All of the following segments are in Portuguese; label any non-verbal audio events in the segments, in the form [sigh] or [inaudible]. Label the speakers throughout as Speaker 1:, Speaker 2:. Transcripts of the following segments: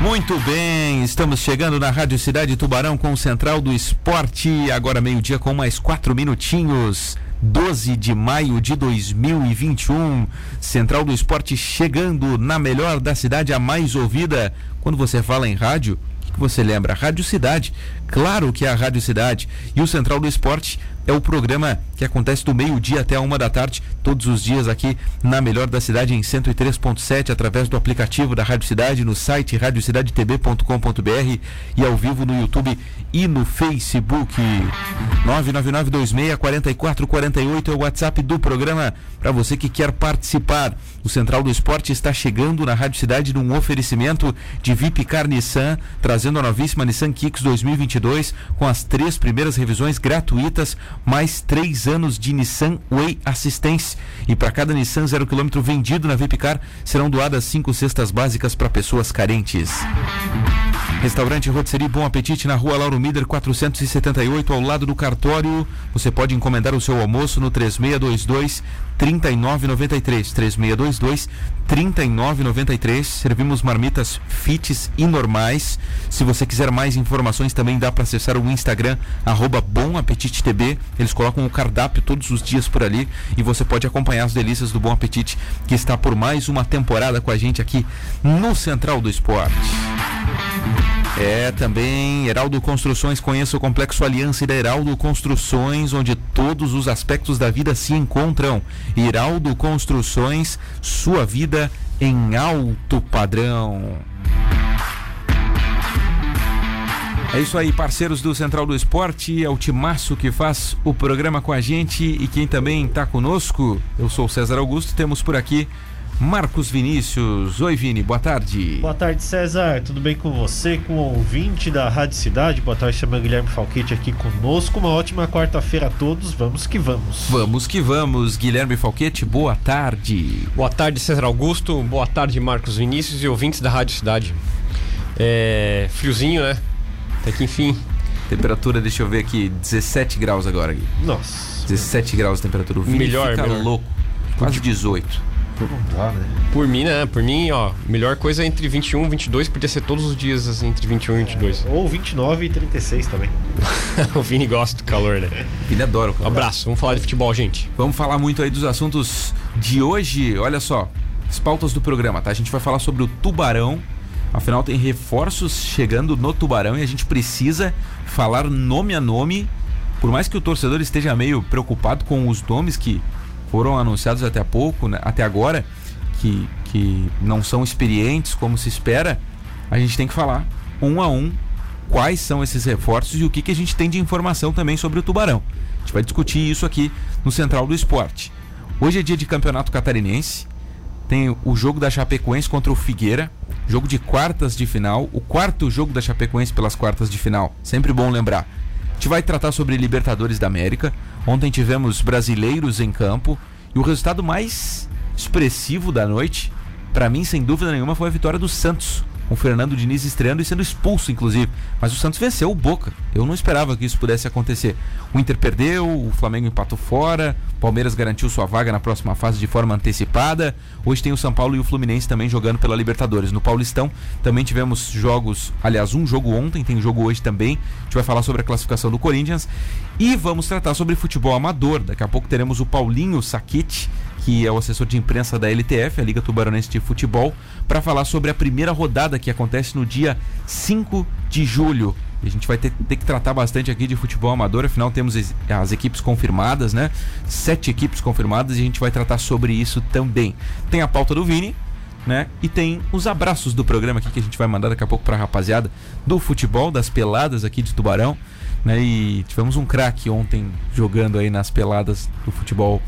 Speaker 1: Muito bem, estamos chegando na Rádio Cidade Tubarão com o Central do Esporte, agora meio-dia com mais quatro minutinhos. 12 de maio de 2021, Central do Esporte chegando na melhor da cidade, a mais ouvida. Quando você fala em rádio, o que você lembra? Rádio Cidade. Claro que a Rádio Cidade. E o Central do Esporte é o programa que acontece do meio-dia até a uma da tarde, todos os dias aqui na melhor da cidade em 103.7, através do aplicativo da Rádio Cidade, no site radiocidadetv.com.br e ao vivo no YouTube e no Facebook. 999264448 é o WhatsApp do programa para você que quer participar. O Central do Esporte está chegando na Rádio Cidade num oferecimento de Vipcar Nissan, trazendo a novíssima Nissan Kicks 2022 com as três primeiras revisões gratuitas mais três anos de Nissan Way Assistance. E para cada Nissan zero quilômetro vendido na Vipcar, serão doadas cinco cestas básicas para pessoas carentes. Restaurante Rotisserie Bom Apetite na rua Lauro Mider 478, ao lado do cartório. Você pode encomendar o seu almoço no 3622 3993. 3622 3993. Servimos marmitas fits e normais. Se você quiser mais informações, também dá para acessar o Instagram, arroba. Eles colocam o cardápio todos os dias por ali e você pode acompanhar as delícias do Bom Apetite, que está por mais uma temporada com a gente aqui no Central do Esporte. É também Heraldo Construções, conheça o Complexo Aliança da Heraldo Construções, onde todos os aspectos da vida se encontram. Heraldo Construções, sua vida em alto padrão. É isso aí, parceiros do Central do Esporte, é o Timaço que faz o programa com a gente e quem também está conosco, eu sou César Augusto, temos por aqui Marcos Vinícius. Oi, Vini, boa tarde.
Speaker 2: Boa tarde, César. Tudo bem com você, com o ouvinte da Rádio Cidade? Boa tarde, chama Guilherme Falquete aqui conosco. Uma ótima quarta-feira a todos. Vamos que vamos.
Speaker 1: Vamos que vamos. Guilherme Falquete, boa tarde.
Speaker 3: Boa tarde, César Augusto. Boa tarde, Marcos Vinícius e ouvintes da Rádio Cidade. É. friozinho, né? Até que enfim.
Speaker 1: Temperatura, deixa eu ver aqui, 17 graus agora. Gui.
Speaker 2: Nossa.
Speaker 1: 17 graus de temperatura. O Vini
Speaker 3: Melhor,
Speaker 1: fica
Speaker 3: melhor.
Speaker 1: louco. Quase 18.
Speaker 2: Não dá, né?
Speaker 3: Por mim, né? Por mim, ó, melhor coisa é entre 21 e 22, podia ser todos os dias assim, entre 21 e 22.
Speaker 2: Ou 29 e 36 também. [laughs]
Speaker 3: o Vini gosta do calor, né?
Speaker 1: Vini adora o
Speaker 3: Um
Speaker 1: calor.
Speaker 3: abraço, vamos falar de futebol, gente.
Speaker 1: Vamos falar muito aí dos assuntos de hoje. Olha só, as pautas do programa, tá? A gente vai falar sobre o Tubarão. Afinal, tem reforços chegando no Tubarão e a gente precisa falar nome a nome. Por mais que o torcedor esteja meio preocupado com os nomes que foram anunciados até pouco, né? até agora, que, que não são experientes como se espera, a gente tem que falar um a um quais são esses reforços e o que, que a gente tem de informação também sobre o Tubarão. A gente vai discutir isso aqui no Central do Esporte. Hoje é dia de campeonato catarinense. Tem o jogo da Chapecoense contra o Figueira, jogo de quartas de final, o quarto jogo da Chapecoense pelas quartas de final. Sempre bom lembrar. Gente vai tratar sobre Libertadores da América. Ontem tivemos brasileiros em campo e o resultado mais expressivo da noite, para mim, sem dúvida nenhuma, foi a vitória do Santos, com o Fernando Diniz estreando e sendo expulso, inclusive. Mas o Santos venceu o Boca. Eu não esperava que isso pudesse acontecer. O Inter perdeu, o Flamengo empatou fora, o Palmeiras garantiu sua vaga na próxima fase de forma antecipada. Hoje tem o São Paulo e o Fluminense também jogando pela Libertadores. No Paulistão também tivemos jogos, aliás, um jogo ontem, tem jogo hoje também. A gente vai falar sobre a classificação do Corinthians e vamos tratar sobre futebol amador. Daqui a pouco teremos o Paulinho Saquete que é o assessor de imprensa da LTF, a Liga Tubaronense de Futebol, para falar sobre a primeira rodada que acontece no dia 5 de julho. A gente vai ter, ter que tratar bastante aqui de futebol amador, afinal temos as, equipes confirmadas, né? Sete equipes confirmadas e a gente vai tratar sobre isso também. Tem a pauta do Vini, né? E tem os abraços do programa aqui que a gente vai mandar daqui a pouco para a rapaziada do futebol, das peladas aqui de Tubarão. Né? E tivemos um craque ontem jogando aí nas peladas do futebol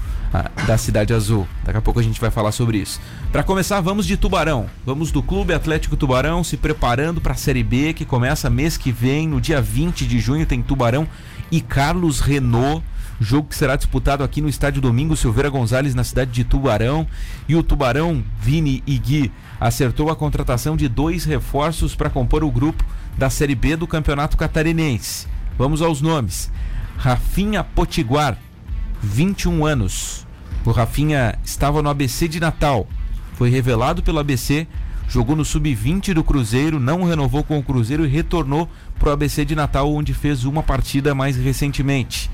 Speaker 1: da Cidade Azul. Daqui a pouco a gente vai falar sobre isso. Para começar, vamos de Tubarão. Vamos do Clube Atlético Tubarão se preparando para a Série B que começa mês que vem, no dia 20 de junho tem Tubarão e Carlos Renault. Jogo que será disputado aqui no estádio Domingo Silveira Gonzalez, na cidade de Tubarão. E o Tubarão, Vini e Gui, acertou a contratação de dois reforços para compor o grupo da Série B do Campeonato Catarinense. Vamos aos nomes. Rafinha Potiguar, 21 anos. O Rafinha estava no ABC de Natal. Foi revelado pelo ABC, jogou no sub-20 do Cruzeiro, não renovou com o Cruzeiro e retornou pro ABC de Natal, onde fez uma partida mais recentemente.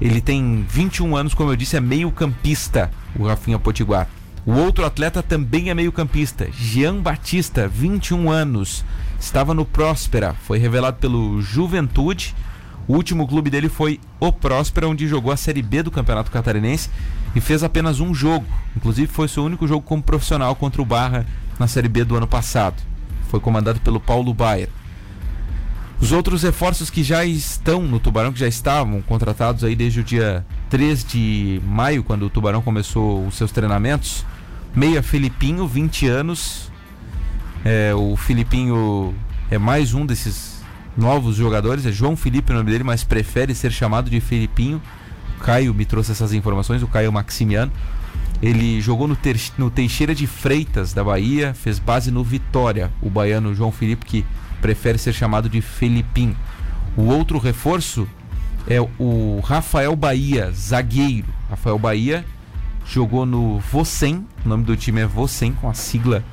Speaker 1: Ele tem 21 anos, como eu disse, é meio-campista, o Rafinha Potiguar. O outro atleta também é meio-campista, Jean Batista, 21 anos. Estava no Próspera, foi revelado pelo Juventude. O último clube dele foi o Próspera, onde jogou a Série B do Campeonato Catarinense e fez apenas um jogo. Inclusive foi seu único jogo como profissional contra o Barra na Série B do ano passado. Foi comandado pelo Paulo Baier. Os outros reforços que já estão no Tubarão, que já estavam contratados aí desde o dia 3 de maio, quando o Tubarão começou os seus treinamentos. Meia Filipinho, 20 anos. É, o Filipinho é mais um desses novos jogadores. É João Felipe o nome dele, mas prefere ser chamado de Filipinho. O Caio me trouxe essas informações, o Caio Maximiano. Ele jogou no, ter, no Teixeira de Freitas, da Bahia, fez base no Vitória. O baiano João Felipe, que prefere ser chamado de Felipim. O outro reforço é o Rafael Bahia, zagueiro. Rafael Bahia jogou no Vocem, o nome do time é Vocem, com a sigla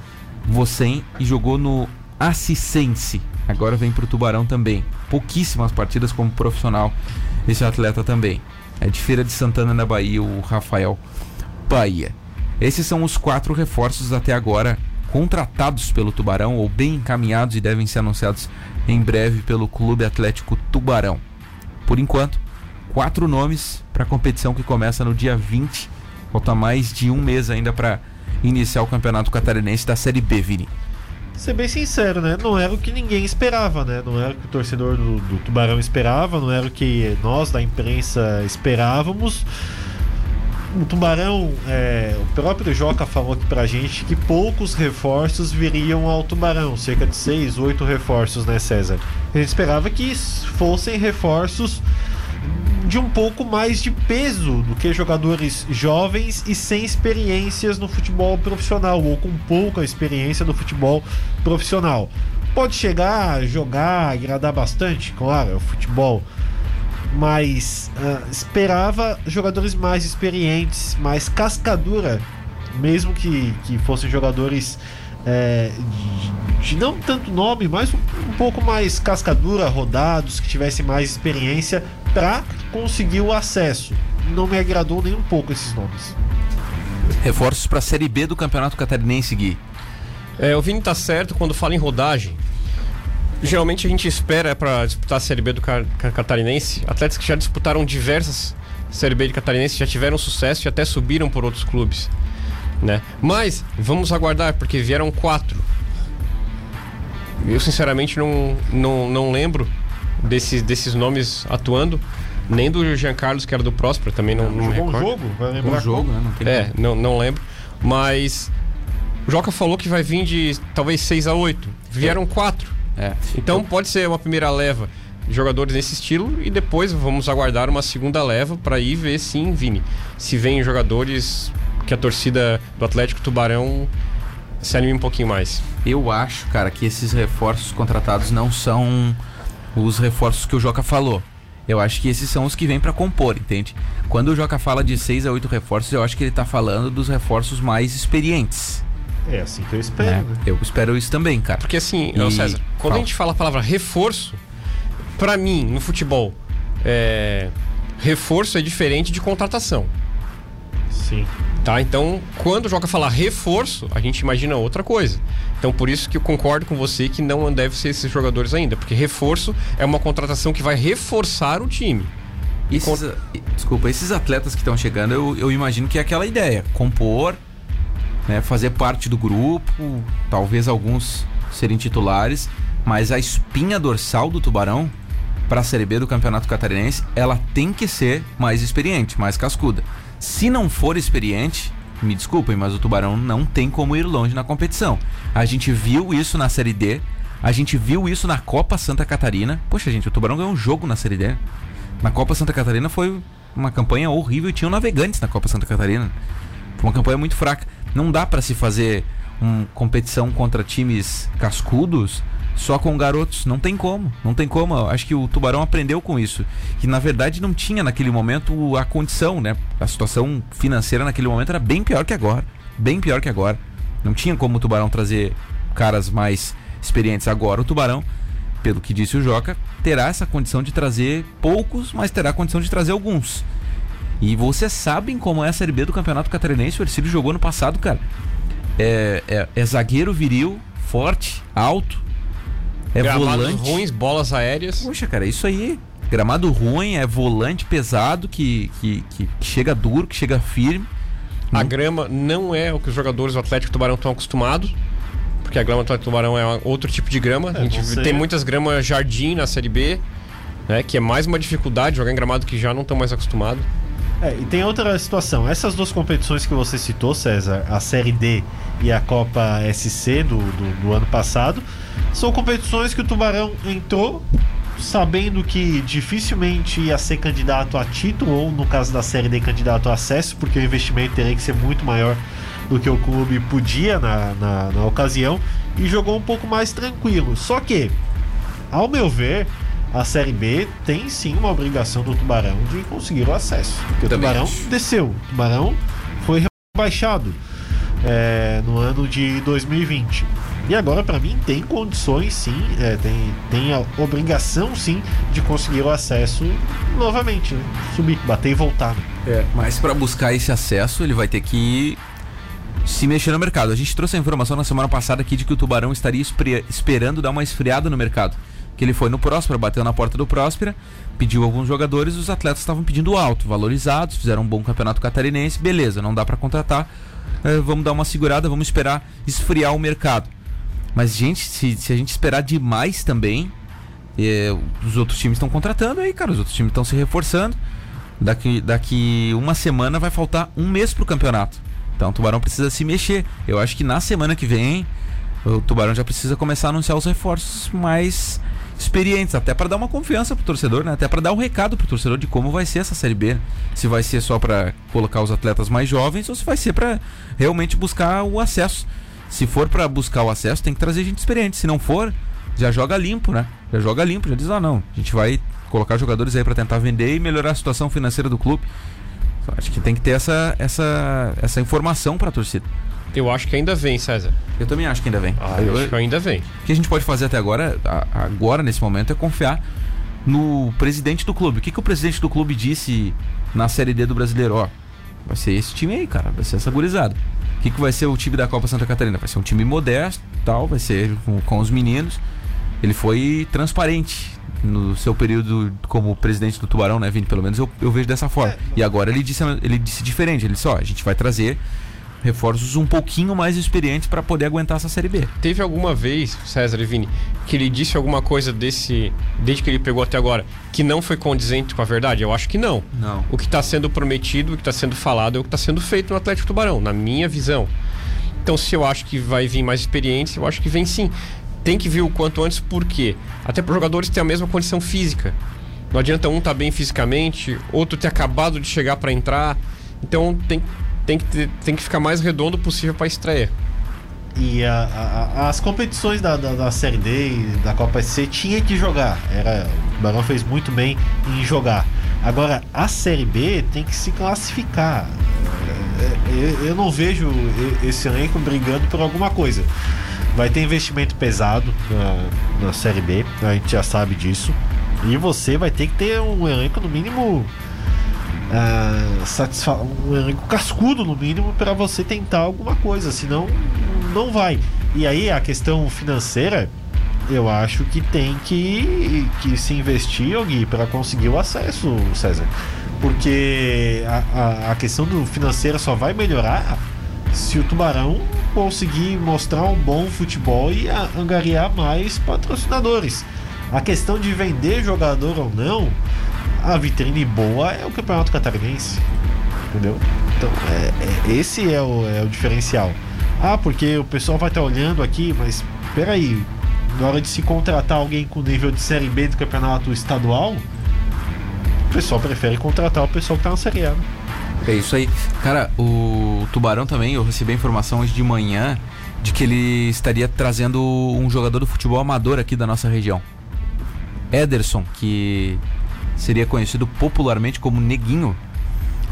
Speaker 1: Vocem, e jogou no Assicense. Agora vem para o Tubarão também. Pouquíssimas partidas como profissional esse atleta também. É de Feira de Santana na Bahia, o Rafael Bahia. Esses são os quatro reforços até agora contratados pelo Tubarão ou bem encaminhados e devem ser anunciados em breve pelo Clube Atlético Tubarão. Por enquanto, quatro nomes para a competição que começa no dia 20. Falta mais de um mês ainda para iniciar o Campeonato Catarinense da Série B, Vini.
Speaker 2: Ser bem sincero, né? Não era o que ninguém esperava, né? Não era o que o torcedor do, do Tubarão esperava, não era o que nós da imprensa esperávamos o Tubarão, é, o próprio Joca falou aqui pra gente que poucos reforços viriam ao Tubarão, cerca de 6, 8 reforços, né, César? A gente esperava que fossem reforços de um pouco mais de peso do que jogadores jovens e sem experiências no futebol profissional, ou com pouca experiência no futebol profissional. Pode chegar, jogar, agradar bastante, claro, é o futebol mas uh, esperava jogadores mais experientes, mais cascadura, mesmo que, que fossem jogadores é, de, de, não tanto nome, mas um, um, pouco mais cascadura, rodados, que tivessem mais experiência para conseguir o acesso. Não me agradou nem um pouco esses nomes.
Speaker 1: Reforços para a Série B do Campeonato Catarinense, Gui.
Speaker 3: É, o Vini tá certo quando fala em rodagem geralmente a gente espera para disputar a Série B do Catarinense atletas que já disputaram diversas Série B de Catarinense, já tiveram sucesso e até subiram por outros clubes. Né? Mas vamos aguardar, porque vieram quatro. Eu sinceramente não, não, não lembro desses, desses nomes atuando. Nem do Jean Carlos, que era do Próspero, também não, não
Speaker 2: me recordo. jogo, vai lembrar
Speaker 1: um jogo, né?
Speaker 3: Não é, não, não lembro. Mas o Joca falou que vai vir de talvez 6 a 8. Vieram é. quatro. É. Então pode ser uma primeira leva de jogadores nesse estilo e depois vamos aguardar uma segunda leva para ir ver sim, Vini, se vem jogadores que a torcida do Atlético Tubarão se anime um pouquinho mais.
Speaker 1: Eu acho, cara, que esses reforços contratados não são os reforços que o Joca falou. Eu acho que esses são os que vêm para compor, entende? Quando o Joca fala de 6 a 8 reforços, eu acho que ele tá falando dos reforços mais experientes.
Speaker 2: É assim que eu espero. É, né?
Speaker 1: Eu espero isso também, cara.
Speaker 3: Porque assim, e... César, quando Fala. a gente fala a palavra reforço, para mim, no futebol, é... reforço é diferente de contratação.
Speaker 2: Sim.
Speaker 3: Tá? Então, quando o Joca falar reforço, a gente imagina outra coisa. Então, por isso que eu concordo com você que não deve ser esses jogadores ainda, porque reforço é uma contratação que vai reforçar o time.
Speaker 1: Esses, Desculpa, esses atletas que estão chegando, eu, eu imagino que é aquela ideia: compor, né, fazer parte do grupo, talvez alguns serem titulares, mas a espinha dorsal do Tubarão para a Série B do Campeonato Catarinense, ela tem que ser mais experiente, mais cascuda. Se não for experiente, me desculpem, mas o Tubarão não tem como ir longe na competição. A gente viu isso na Série D, a gente viu isso na Copa Santa Catarina. Poxa, gente, o Tubarão ganhou um jogo na Série D. Na Copa Santa Catarina foi uma campanha horrível e tinham navegantes na Copa Santa Catarina. Foi uma campanha muito fraca. Não dá para se fazer uma competição contra times cascudos só com garotos. Não tem como. Não tem como. acho que o Tubarão aprendeu com isso. Que na verdade não tinha naquele momento a condição, né? A situação financeira naquele momento era bem pior que agora. Bem pior que agora. Não tinha como o Tubarão trazer caras mais experientes. Agora o Tubarão, pelo que disse o Joca, terá essa condição de trazer poucos, mas terá a condição de trazer alguns. E vocês sabem como é a Série B do Campeonato Catarinense. O Ercílio jogou no passado, cara. É, é, é zagueiro viril, forte, alto. É
Speaker 3: Gramados
Speaker 1: volante.
Speaker 3: ruins, bolas aéreas.
Speaker 1: Poxa, cara, é isso aí. Gramado ruim, é volante pesado, que, que, que, chega duro, que chega firme.
Speaker 3: A
Speaker 1: Hum.
Speaker 3: grama não é o que os jogadores do Atlético Tubarão estão acostumados. Porque a grama do Atlético Tubarão é outro tipo de grama.
Speaker 2: É,
Speaker 3: a gente
Speaker 2: você-
Speaker 3: tem muitas gramas jardim na Série B, né? Que é mais uma dificuldade jogar em gramado que já não estão mais acostumados.
Speaker 2: É, e tem outra situação. Essas duas competições que você citou, César, a Série D e a Copa SC do, do, do ano passado, são competições que o Tubarão entrou sabendo que dificilmente ia ser candidato a título, ou no caso da Série D, candidato a acesso, porque o investimento teria que ser muito maior do que o clube podia na, na, na ocasião, e jogou um pouco mais tranquilo. Só que, ao meu ver, a Série B tem sim uma obrigação do Tubarão de conseguir o acesso. Porque o
Speaker 1: Também
Speaker 2: Tubarão
Speaker 1: acho.
Speaker 2: desceu. O Tubarão foi rebaixado é, no ano de 2020. E agora, para mim, tem condições sim, é, tem, tem a obrigação sim de conseguir o acesso novamente, né? subir, bater e voltar. né?
Speaker 1: Mas para buscar esse acesso, ele vai ter que se mexer no mercado. A gente trouxe a informação na semana passada aqui de que o Tubarão estaria esperando dar uma esfriada no mercado. Que ele foi no Próspera, bateu na porta do Próspera, pediu alguns jogadores, os atletas estavam pedindo alto, valorizados, fizeram um bom campeonato catarinense, beleza, não dá para contratar, eh, vamos dar uma segurada, vamos esperar esfriar o mercado. Mas, gente, se, se a gente esperar demais também, eh, os outros times estão contratando aí, cara, os outros times estão se reforçando. Daqui, daqui uma semana vai faltar um mês pro campeonato. Então o Tubarão precisa se mexer. Eu acho que na semana que vem o Tubarão já precisa começar a anunciar os reforços mais experientes, até para dar uma confiança pro torcedor, né? Até para dar um recado pro torcedor de como vai ser essa série B. Se vai ser só para colocar os atletas mais jovens ou se vai ser para realmente buscar o acesso. Se for para buscar o acesso, tem que trazer gente experiente. Se não for, já joga limpo, né? Já joga limpo, já diz: "Ah, não, a gente vai colocar jogadores aí para tentar vender e melhorar a situação financeira do clube". Acho que tem que ter essa, essa, essa informação para a torcida.
Speaker 3: Eu acho que ainda vem, César.
Speaker 1: Eu também acho que ainda vem.
Speaker 3: Ah,
Speaker 1: Eu-
Speaker 3: acho que ainda vem.
Speaker 1: o que a gente pode fazer até agora, agora nesse momento, é confiar no presidente do clube. O que, que o presidente do clube disse na Série D do Brasileiro? Ó, vai ser esse time aí, cara. Vai ser essa gurizada. O que, que vai ser o time da Copa Santa Catarina? Vai ser um time modesto, tal, vai ser com, com os meninos. Ele foi transparente no seu período como presidente do Tubarão, né, Vini? Pelo menos eu, eu vejo dessa forma. E agora ele disse, ele disse diferente. Ele disse, ó, a gente vai trazer reforços um pouquinho mais experientes para poder aguentar essa Série B.
Speaker 3: Teve alguma vez, César e Vini, que ele disse alguma coisa desse, desde que ele pegou até agora, que não foi condizente com a verdade? Eu acho que não.
Speaker 1: Não.
Speaker 3: O que está sendo prometido, o que está sendo falado é o que está sendo feito no Atlético Tubarão, na minha visão. Então, se eu acho que vai vir mais experiência, eu acho que vem sim. Tem que vir o quanto antes, por quê? Até para os jogadores terem a mesma condição física. Não adianta um estar bem fisicamente, outro ter acabado de chegar para entrar. Então, tem, tem, que ter- tem que ficar mais redondo possível para a estreia.
Speaker 2: E a- a- as competições da, da, da Série D e da Copa SC tinha que jogar. Era, o Barão fez muito bem em jogar. Agora, a Série B tem que se classificar. É, é, Eu não vejo esse elenco brigando por alguma coisa. Vai ter investimento pesado na, na Série B, a gente já sabe disso. E você vai ter que ter um elenco, no mínimo, ah, satisfa- um elenco cascudo no mínimo para você tentar alguma coisa, senão não vai. E aí a questão financeira, eu acho que tem que, que se investir, Gui, para conseguir o acesso, César. Porque a, a, a questão do financeira só vai melhorar se o Tubarão conseguir mostrar um bom futebol e angariar mais patrocinadores. A questão de vender jogador ou não, a vitrine boa é o Campeonato Catarinense. Entendeu? Então, é, é- esse é o, é o diferencial. Ah, porque o pessoal vai estar olhando aqui, mas peraí, na hora de se contratar alguém com nível de Série B do campeonato estadual, o pessoal prefere contratar o pessoal que tá na Série A. né?
Speaker 1: É isso aí. Cara, o Tubarão também, eu recebi a informação hoje de manhã de que ele estaria trazendo um jogador do futebol amador aqui da nossa região. Ederson, que seria conhecido popularmente como Neguinho,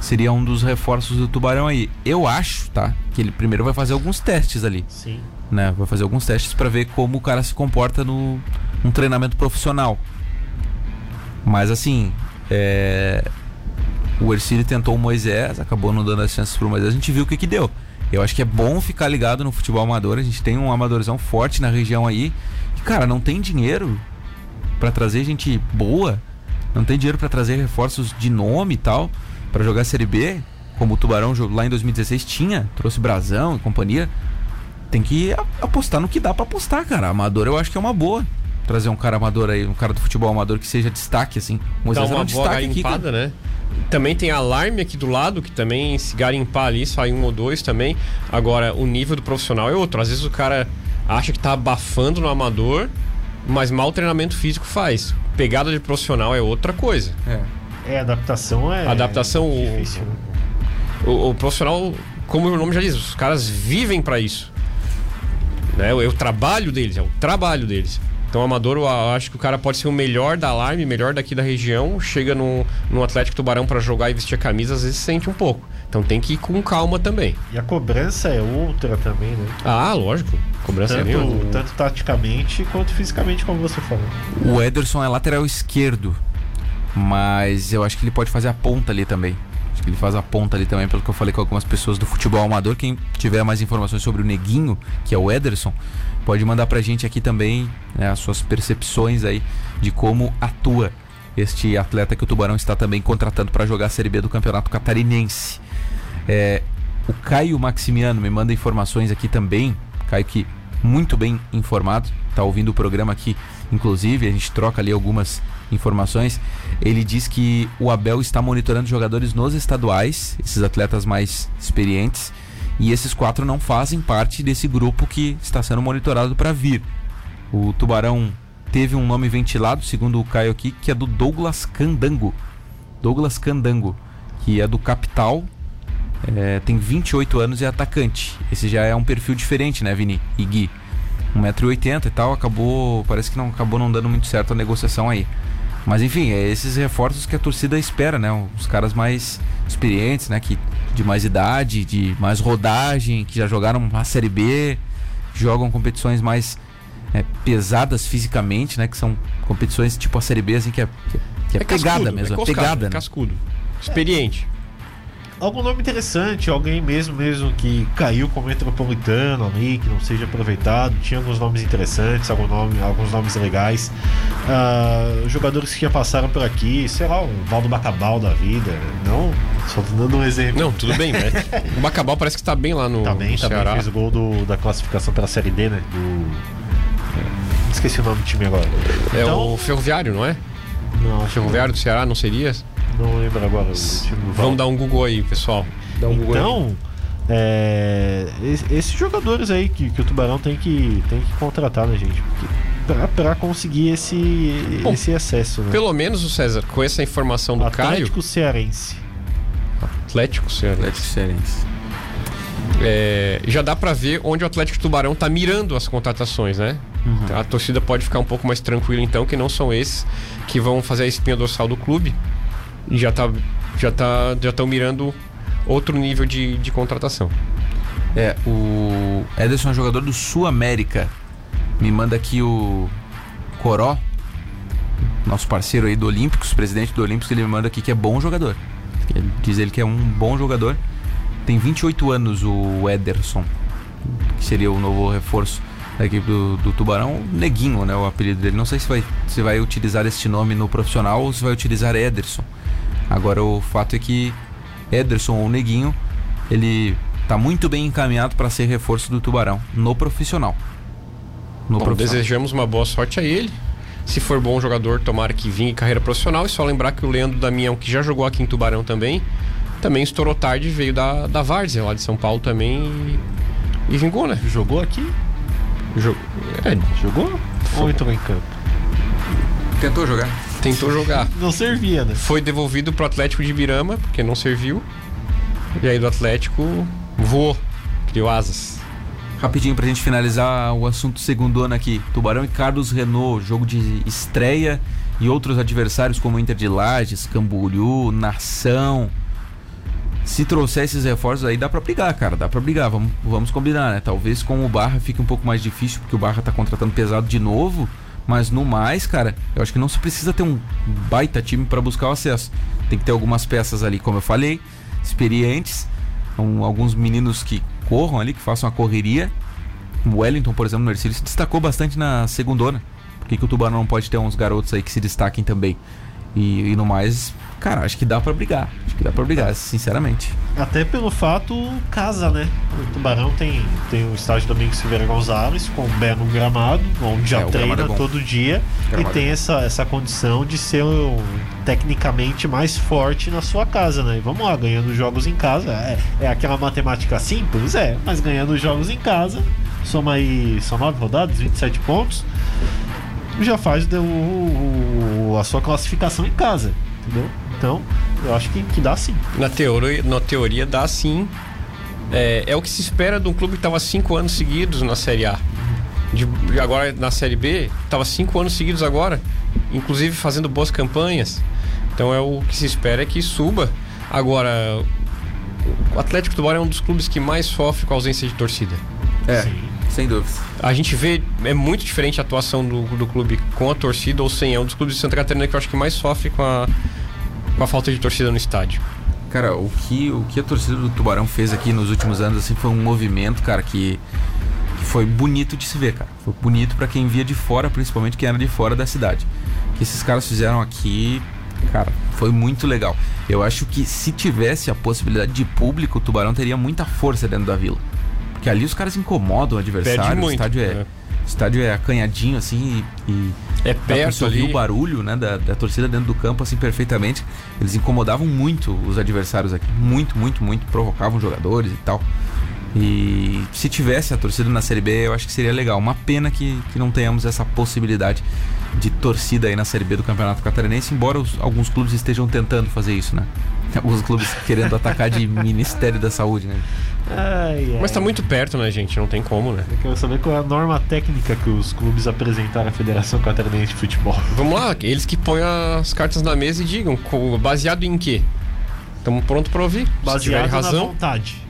Speaker 1: seria um dos reforços do Tubarão aí. Eu acho, tá? Que ele primeiro vai fazer alguns testes ali.
Speaker 2: Sim.
Speaker 1: né? Vai fazer alguns testes para ver como o cara se comporta no um treinamento profissional. Mas assim, é... o Ercílio tentou o Moisés, acabou não dando as chances pro Moisés, a gente viu o que que deu. Eu acho que é bom ficar ligado no futebol amador, a gente tem um amadorzão forte na região aí. E, cara, não tem dinheiro para trazer gente boa, não tem dinheiro para trazer reforços de nome e tal, para jogar Série B, como o Tubarão lá em 2016 tinha, trouxe Brasão e companhia. Tem que apostar no que dá para apostar, cara. Amador eu acho que é uma boa trazer um cara amador aí, um cara do futebol amador que seja destaque, assim.
Speaker 3: Moisés Dá uma é um destaque aqui, né? Também tem alarme aqui do lado, que também se garimpar ali, sai um ou dois também. Agora, o nível do profissional é outro. Às vezes o cara acha que tá abafando no amador, mas mal treinamento físico faz. Pegada de profissional é outra coisa.
Speaker 2: É, é adaptação é.
Speaker 3: Adaptação. Difícil. O, o, o profissional, como o nome já diz, os caras vivem para isso. Né? É o trabalho deles, é o trabalho deles. Então, o Amador, eu acho que o cara pode ser o melhor da Alarme, melhor daqui da região. Chega no, no Atlético Tubarão para jogar e vestir a camisa, às vezes sente um pouco. Então tem que ir com calma também.
Speaker 2: E a cobrança é outra também, né?
Speaker 3: Ah, lógico. Cobrança
Speaker 2: tanto, é tanto taticamente quanto fisicamente, como você falou.
Speaker 1: O Ederson é lateral esquerdo, mas eu acho que ele pode fazer a ponta ali também. Acho que ele faz a ponta ali também, pelo que eu falei com algumas pessoas do futebol amador. Quem tiver mais informações sobre o Neguinho, que é o Ederson, pode mandar pra gente aqui também né, as suas percepções aí de como atua este atleta que o Tubarão está também contratando para jogar a Série B do Campeonato Catarinense. É, o Caio Maximiano me manda informações aqui também. Caio que muito bem informado, está ouvindo o programa aqui, inclusive, a gente troca ali algumas informações. Ele diz que o Abel está monitorando jogadores nos estaduais, esses atletas mais experientes, e esses quatro não fazem parte desse grupo que está sendo monitorado para vir. O Tubarão teve um nome ventilado, segundo o Caio aqui, que é do Douglas Candango. Douglas Candango, que é do Capital, é, tem 28 anos e é atacante. Esse já é um perfil diferente, né, Vini e Gui? 1,80m e tal, acabou. Parece que não acabou não dando muito certo a negociação aí. Mas enfim, é esses reforços que a torcida espera, né? Os caras mais experientes, né? Que, de mais idade, de mais rodagem, que já jogaram a Série B, jogam competições mais é, pesadas fisicamente, né? Que são competições tipo a Série B, assim, que é, que é, que é, é pegada cascudo, mesmo, é, é pegada, né?
Speaker 3: Cascudo. Experiente
Speaker 2: algum nome interessante, alguém mesmo mesmo que caiu como metropolitano ali, que não seja aproveitado. Tinha alguns nomes interessantes, algum nome, alguns nomes legais. Uh, jogadores que já passaram por aqui, sei lá, o Valdo Bacabal da vida. Não, só tô dando um exemplo.
Speaker 3: Não, tudo bem, né? [laughs] o Bacabal parece que está bem lá no.
Speaker 2: Tá bem,
Speaker 3: no
Speaker 2: tá
Speaker 3: Ceará.
Speaker 2: bem, fez o gol do, da classificação pela Série D, né? Do. Esqueci o nome do time agora.
Speaker 3: É então... o Ferroviário, não é? Não, Ferroviário do Ceará, não seria?
Speaker 2: Não lembro agora.
Speaker 3: Vamos dar um Google aí, pessoal.
Speaker 2: Um então, Google é, esses jogadores aí que, que, o Tubarão tem que, tem que contratar, né, gente? Pra, pra conseguir esse, Bom, esse acesso. Né?
Speaker 3: Pelo menos o César, com essa informação do
Speaker 2: Atlético
Speaker 3: Caio.
Speaker 2: Atlético Cearense.
Speaker 3: Atlético Cearense.
Speaker 1: Atlético Cearense.
Speaker 3: É, já dá para ver onde o Atlético Tubarão tá mirando as contratações, né? Uhum. A torcida pode ficar um pouco mais tranquila então, que não são esses que vão fazer a espinha dorsal do clube e já tá já tá já estão mirando outro nível de, de contratação.
Speaker 1: É, o Ederson é jogador do Sul América. Me manda aqui o Coró, nosso parceiro aí do Olímpicos, presidente do Olímpicos, ele me manda aqui que é bom jogador. Ele diz ele que é um bom jogador. Tem 28 anos o Ederson, que seria o novo reforço da equipe do, do Tubarão. Neguinho, né, o apelido dele. Não sei se vai, se vai utilizar este nome no profissional ou se vai utilizar Ederson. Agora o fato é que Ederson ou Neguinho, ele tá muito bem encaminhado para ser reforço do Tubarão no profissional.
Speaker 3: No bom, profissional. desejamos uma boa sorte a ele. Se for bom jogador, tomara que vinha em carreira profissional. E só lembrar que o Leandro Damião, que já jogou aqui em Tubarão também, também estourou tarde, veio da, da Várzea, lá de São Paulo também e, e vingou, né?
Speaker 2: Jogou aqui?
Speaker 3: Jog...
Speaker 2: É, jogou? Ou entrou em campo?
Speaker 1: Tentou jogar.
Speaker 3: Tentou jogar.
Speaker 2: Não servia, né?
Speaker 3: Foi devolvido pro Atlético de Birama, porque não serviu. E aí do Atlético voou, criou asas.
Speaker 1: Rapidinho pra gente finalizar o assunto segundo ano aqui. Tubarão e Carlos Renault, jogo de estreia e outros adversários como Inter de Lages, Camboriú, Nação. Se trouxer esses reforços aí, dá pra brigar, cara. Dá pra brigar. Vamos, vamos combinar, né? Talvez com o Barra fique um pouco mais difícil, porque o Barra tá contratando pesado de novo. Mas no mais, cara, eu acho que não se precisa ter um baita time para buscar o acesso. Tem que ter algumas peças ali, como eu falei, experientes, alguns meninos que corram ali, que façam a correria. O Wellington, por exemplo, no Ercílio se destacou bastante na segundona. Por que, que o Tubarão não pode ter uns garotos aí que se destaquem também? E, e no mais, cara, acho que dá para brigar. Acho que dá para brigar, sinceramente.
Speaker 2: Até pelo fato, casa, né? O Tubarão tem, tem o estádio Domingos Silveira Gonzalez, com um belo gramado, onde já
Speaker 1: É, o
Speaker 2: treina
Speaker 1: é
Speaker 2: todo dia. E tem
Speaker 1: é
Speaker 2: essa, essa condição de ser um, tecnicamente mais forte na sua casa, né? E vamos lá, ganhando jogos em casa. É, é aquela matemática simples? É, mas ganhando jogos em casa, soma aí, são nove rodadas, 27 pontos, já faz o- o- a sua classificação em casa, entendeu? Então, eu acho que, que dá sim.
Speaker 3: Na teoria, na teoria dá sim. É, é o que se espera de um clube que estava cinco anos seguidos na Série A. De, de agora na Série B, estava cinco anos seguidos agora, inclusive fazendo boas campanhas. Então é o que se espera é que suba. Agora, o Atlético Tubarão é um dos clubes que mais sofre com a ausência de torcida.
Speaker 1: É,
Speaker 2: Sim.
Speaker 1: sem dúvida.
Speaker 3: A gente vê, é muito diferente a atuação do, do clube com a torcida ou sem. É um dos clubes de Santa Catarina que eu acho que mais sofre com a, com a falta de torcida no estádio.
Speaker 1: Cara, o que, o que a torcida do Tubarão fez aqui nos últimos anos assim foi um movimento, cara, que, que foi bonito de se ver, cara. Foi bonito pra quem via de fora, principalmente quem era de fora da cidade. O que esses caras fizeram aqui, cara, foi muito legal. Eu acho que se tivesse a possibilidade de público, o Tubarão teria muita força dentro da vila. Porque ali os caras incomodam o adversário,
Speaker 3: Perde
Speaker 1: o
Speaker 3: muito,
Speaker 1: estádio é,
Speaker 3: né?
Speaker 1: O estádio é acanhadinho assim e, e
Speaker 3: É perto ali.
Speaker 1: o barulho né, da, da torcida dentro do campo assim perfeitamente. Eles incomodavam muito os adversários aqui. Muito, muito, muito. Provocavam jogadores e tal. E se tivesse a torcida na Série B, eu acho que seria legal. Uma pena que, que não tenhamos essa possibilidade de torcida aí na Série B do Campeonato Catarinense, embora os- alguns clubes estejam tentando fazer isso, né? [laughs] Alguns clubes querendo atacar de [laughs] Ministério da Saúde, né?
Speaker 2: Ai, ai.
Speaker 3: Mas tá muito perto, né, gente? Não tem como, né?
Speaker 2: Eu quero saber qual é a norma técnica que os clubes apresentaram à Federação Catarinense de Futebol.
Speaker 3: Vamos lá, eles que põem as cartas na mesa e digam, baseado em quê? Estamos prontos para ouvir.
Speaker 2: Baseado na
Speaker 3: razão.
Speaker 2: vontade.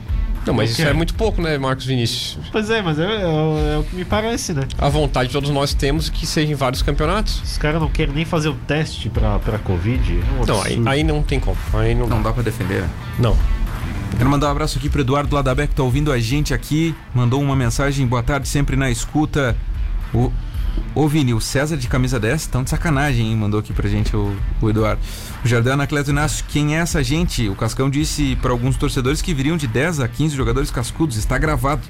Speaker 3: Não, mas isso é muito pouco, né, Marcos Vinícius?
Speaker 2: Pois é, mas é, é o- é o que me parece, né?
Speaker 3: A vontade todos nós temos que seja em vários campeonatos.
Speaker 2: Os caras não querem nem fazer o teste pra, pra Covid. É um
Speaker 3: Não, aí, aí não tem como. Aí não,
Speaker 1: Não
Speaker 3: dá.
Speaker 1: dá pra defender, né?
Speaker 3: Não.
Speaker 1: Quero mandar um abraço aqui pro Eduardo Ladabé que tá ouvindo a gente aqui. Mandou uma mensagem, boa tarde, sempre na escuta. O, ô Vini, o César de camisa 10, tão de sacanagem, hein? Mandou aqui pra gente o, o Eduardo. O Jardel Anacleto Inácio, quem é essa gente? O Cascão disse para alguns torcedores que viriam de 10 a 15 jogadores cascudos. Está gravado,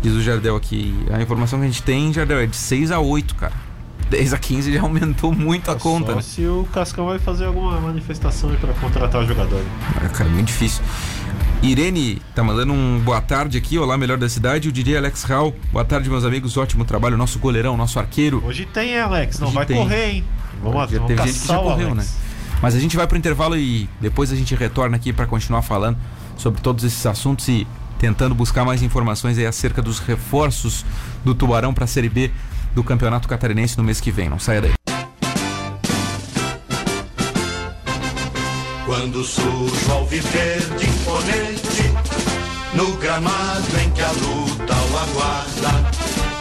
Speaker 1: diz o Jardel aqui. A informação que a gente tem, Jardel, é de 6 a 8, cara. 10 a 15 já aumentou muito a conta, né?
Speaker 2: se o Cascão vai fazer alguma manifestação aí pra contratar o jogador.
Speaker 1: Ah, cara, muito difícil. Irene tá mandando um boa tarde aqui, olá, melhor da cidade. O DJ Alex Hall, boa tarde, meus amigos, ótimo trabalho. Nosso goleirão, nosso arqueiro.
Speaker 2: Hoje tem, hein, Alex. Não
Speaker 1: Hoje
Speaker 2: vai
Speaker 1: tem.
Speaker 2: correr, hein? Vamos lá,
Speaker 1: Já
Speaker 2: vamos
Speaker 1: teve gente que já correu,
Speaker 2: Alex.
Speaker 1: né? Mas a gente vai pro intervalo e depois a gente retorna aqui para continuar falando sobre todos esses assuntos e tentando buscar mais informações aí acerca dos reforços do Tubarão para a Série B do Campeonato Catarinense no mês que vem. Não saia daí.
Speaker 4: Quando surge o alviverde imponente No gramado em que a luta o aguarda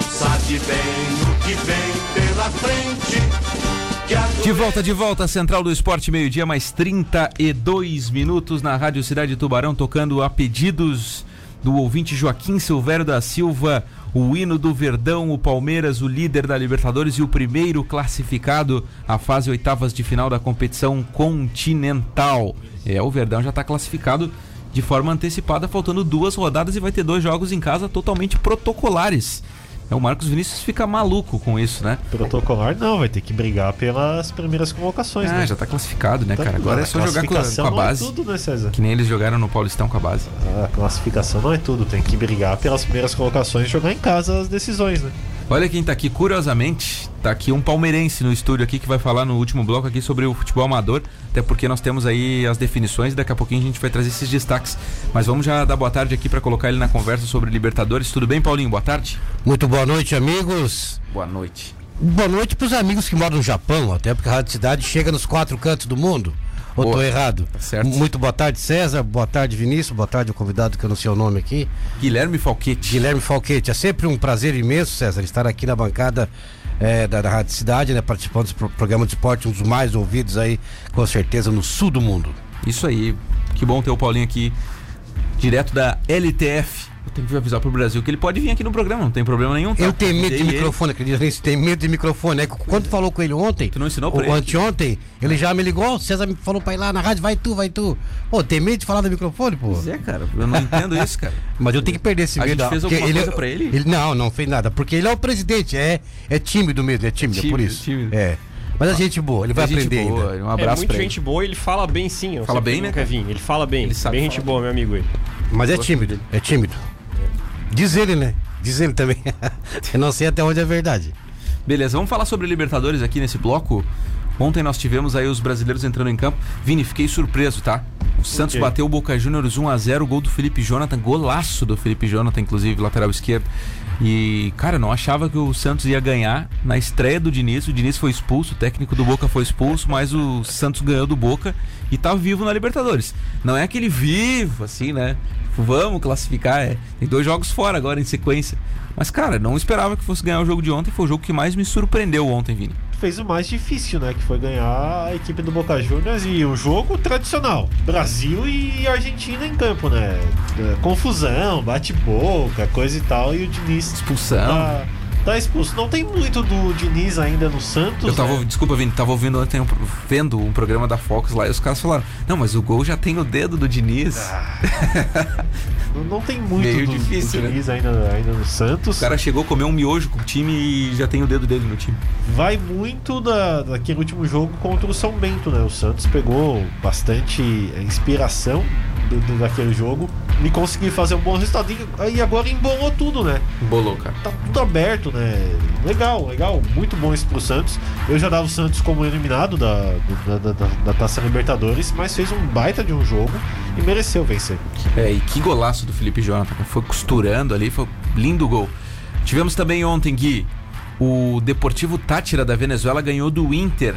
Speaker 4: Sabe bem o que vem pela frente
Speaker 1: De volta, de volta, Central do Esporte, meio-dia, mais 32 minutos na Rádio Cidade Tubarão, tocando a pedidos do ouvinte Joaquim Silvério da Silva, o hino do Verdão, o Palmeiras, o líder da Libertadores e o primeiro classificado à fase oitavas de final da competição continental. É, o Verdão já está classificado de forma antecipada, faltando duas rodadas e vai ter dois jogos em casa totalmente protocolares. É, o Marcos Vinícius fica maluco com isso, né?
Speaker 2: Protocolar não, vai ter que brigar pelas primeiras convocações,
Speaker 1: Ah,
Speaker 2: né?
Speaker 1: já tá classificado, né, cara? Agora é só jogar com a,
Speaker 2: classificação
Speaker 1: com a
Speaker 2: não é
Speaker 1: base.
Speaker 2: tudo, né, César?
Speaker 1: Que nem eles jogaram no Paulistão com a base.
Speaker 2: A classificação não é tudo, tem que brigar pelas primeiras colocações e jogar em casa as decisões, né?
Speaker 1: Olha quem tá aqui, curiosamente, tá aqui um palmeirense no estúdio aqui que vai falar no último bloco aqui sobre o futebol amador, até porque nós temos aí as definições, daqui a pouquinho a gente vai trazer esses destaques. Mas vamos já dar boa tarde aqui para colocar ele na conversa sobre Libertadores. Tudo bem, Paulinho? Boa tarde.
Speaker 5: Muito boa noite, amigos.
Speaker 1: Boa noite.
Speaker 5: Boa noite para os amigos que moram no Japão, até porque a Rádio Cidade chega nos quatro cantos do mundo. Ou tô errado?
Speaker 1: Tá certo.
Speaker 5: Muito boa tarde, César. Boa tarde, Vinícius. Boa tarde, o convidado que eu não sei o nome aqui.
Speaker 1: Guilherme Falquete.
Speaker 5: Guilherme Falquete. É sempre um prazer imenso, César, estar aqui na bancada eh, da, da Rádio Cidade, né? Participando desse pro- programa de esporte, um dos mais ouvidos aí, com certeza, no sul do mundo.
Speaker 1: Isso aí. Que bom ter o Paulinho aqui, direto da LTF. Eu tenho que avisar pro Brasil que ele pode vir aqui no programa, não tem problema nenhum. tá?
Speaker 5: Eu tenho medo de
Speaker 1: ele.
Speaker 5: microfone, acredita nisso? Tem medo de microfone. É, que quando falou com ele ontem,
Speaker 1: Tu não ensinou pra
Speaker 5: ou
Speaker 1: ele?
Speaker 5: anteontem, ele já me ligou, o César me falou pra ir lá na rádio, vai tu, vai tu. Pô, tem medo de falar do microfone, pô?
Speaker 1: Pois é, cara, eu não entendo isso, cara. [laughs]
Speaker 5: Mas eu tenho que perder esse
Speaker 1: A
Speaker 5: medo.
Speaker 1: gente fez alguma
Speaker 5: ele,
Speaker 1: coisa pra ele?
Speaker 5: Não, não fez nada. Porque ele é o presidente, é, é tímido mesmo, é tímido, é, por
Speaker 1: tímido,
Speaker 5: isso.
Speaker 1: tímido.
Speaker 5: É. Mas a gente boa, ele vai
Speaker 1: É gente
Speaker 5: aprender
Speaker 1: boa,
Speaker 5: ainda.
Speaker 1: Um
Speaker 3: é
Speaker 1: abraço
Speaker 3: muito
Speaker 1: pra
Speaker 3: gente boa, ele fala bem sim. eu
Speaker 1: Fala bem,
Speaker 3: ele
Speaker 1: né,
Speaker 3: vir. Ele fala bem.
Speaker 1: Ele sabe
Speaker 3: bem gente boa, meu amigo ele.
Speaker 5: Mas é tímido, é tímido. Diz ele, né? Diz ele também. [laughs] eu não sei até onde é verdade.
Speaker 1: ele. Beleza, vamos falar sobre Libertadores aqui nesse bloco. Ontem nós tivemos aí os brasileiros entrando em campo. Vini, fiquei surpreso, tá? O Santos
Speaker 2: quê?
Speaker 1: bateu o Boca Juniors 1x0, gol do Felipe Jonathan, golaço do Felipe Jonathan, inclusive, lateral esquerdo. E, cara, não achava que o Santos ia ganhar na estreia do Diniz. O Diniz foi expulso, o técnico do Boca foi expulso, mas o Santos ganhou do Boca e tá vivo na Libertadores. Não é aquele vivo, assim, né? Vamos classificar, é. Tem dois jogos fora agora em sequência. Mas, cara, não esperava que fosse ganhar o jogo de ontem. Foi o jogo que mais me surpreendeu ontem, Vini.
Speaker 2: Fez o mais difícil, né? Que foi ganhar a equipe do Boca Juniors e o jogo tradicional. Brasil e Argentina em campo, né? É, Confusão, bate-boca, coisa e tal. E o Diniz
Speaker 1: Expulsão.
Speaker 2: tá, tá expulso. Não tem muito do Diniz ainda no Santos.
Speaker 1: Eu tava,
Speaker 2: né?
Speaker 1: desculpa, Vini, tava ouvindo ontem, um- vendo um programa da Fox lá e os caras falaram: Não, mas o gol já tem o dedo do Diniz.
Speaker 2: Não, não tem muito
Speaker 1: Meio
Speaker 2: do,
Speaker 1: difícil,
Speaker 2: do
Speaker 1: né?
Speaker 2: Diniz ainda, ainda no Santos.
Speaker 1: O cara chegou a comer um miojo com o time e já tem o dedo dele no time.
Speaker 2: vai muito da, daquele último jogo contra o São Bento, né? O Santos pegou bastante inspiração do, do- daquele jogo e conseguiu fazer um bom resultado. E, agora embolou tudo, né?
Speaker 1: Bolou, cara.
Speaker 2: Tá tudo aberto, né? Legal, legal. Muito bom isso pro Santos. Eu já dava o Santos como eliminado da, do- da, da, da Taça Libertadores, mas fez um baita de um jogo e mereceu vencer.
Speaker 1: É, e que golaço do Felipe Jonathan. Foi costurando ali, foi um lindo gol. Tivemos também ontem, Gui, o Deportivo Tátira da Venezuela ganhou do Inter.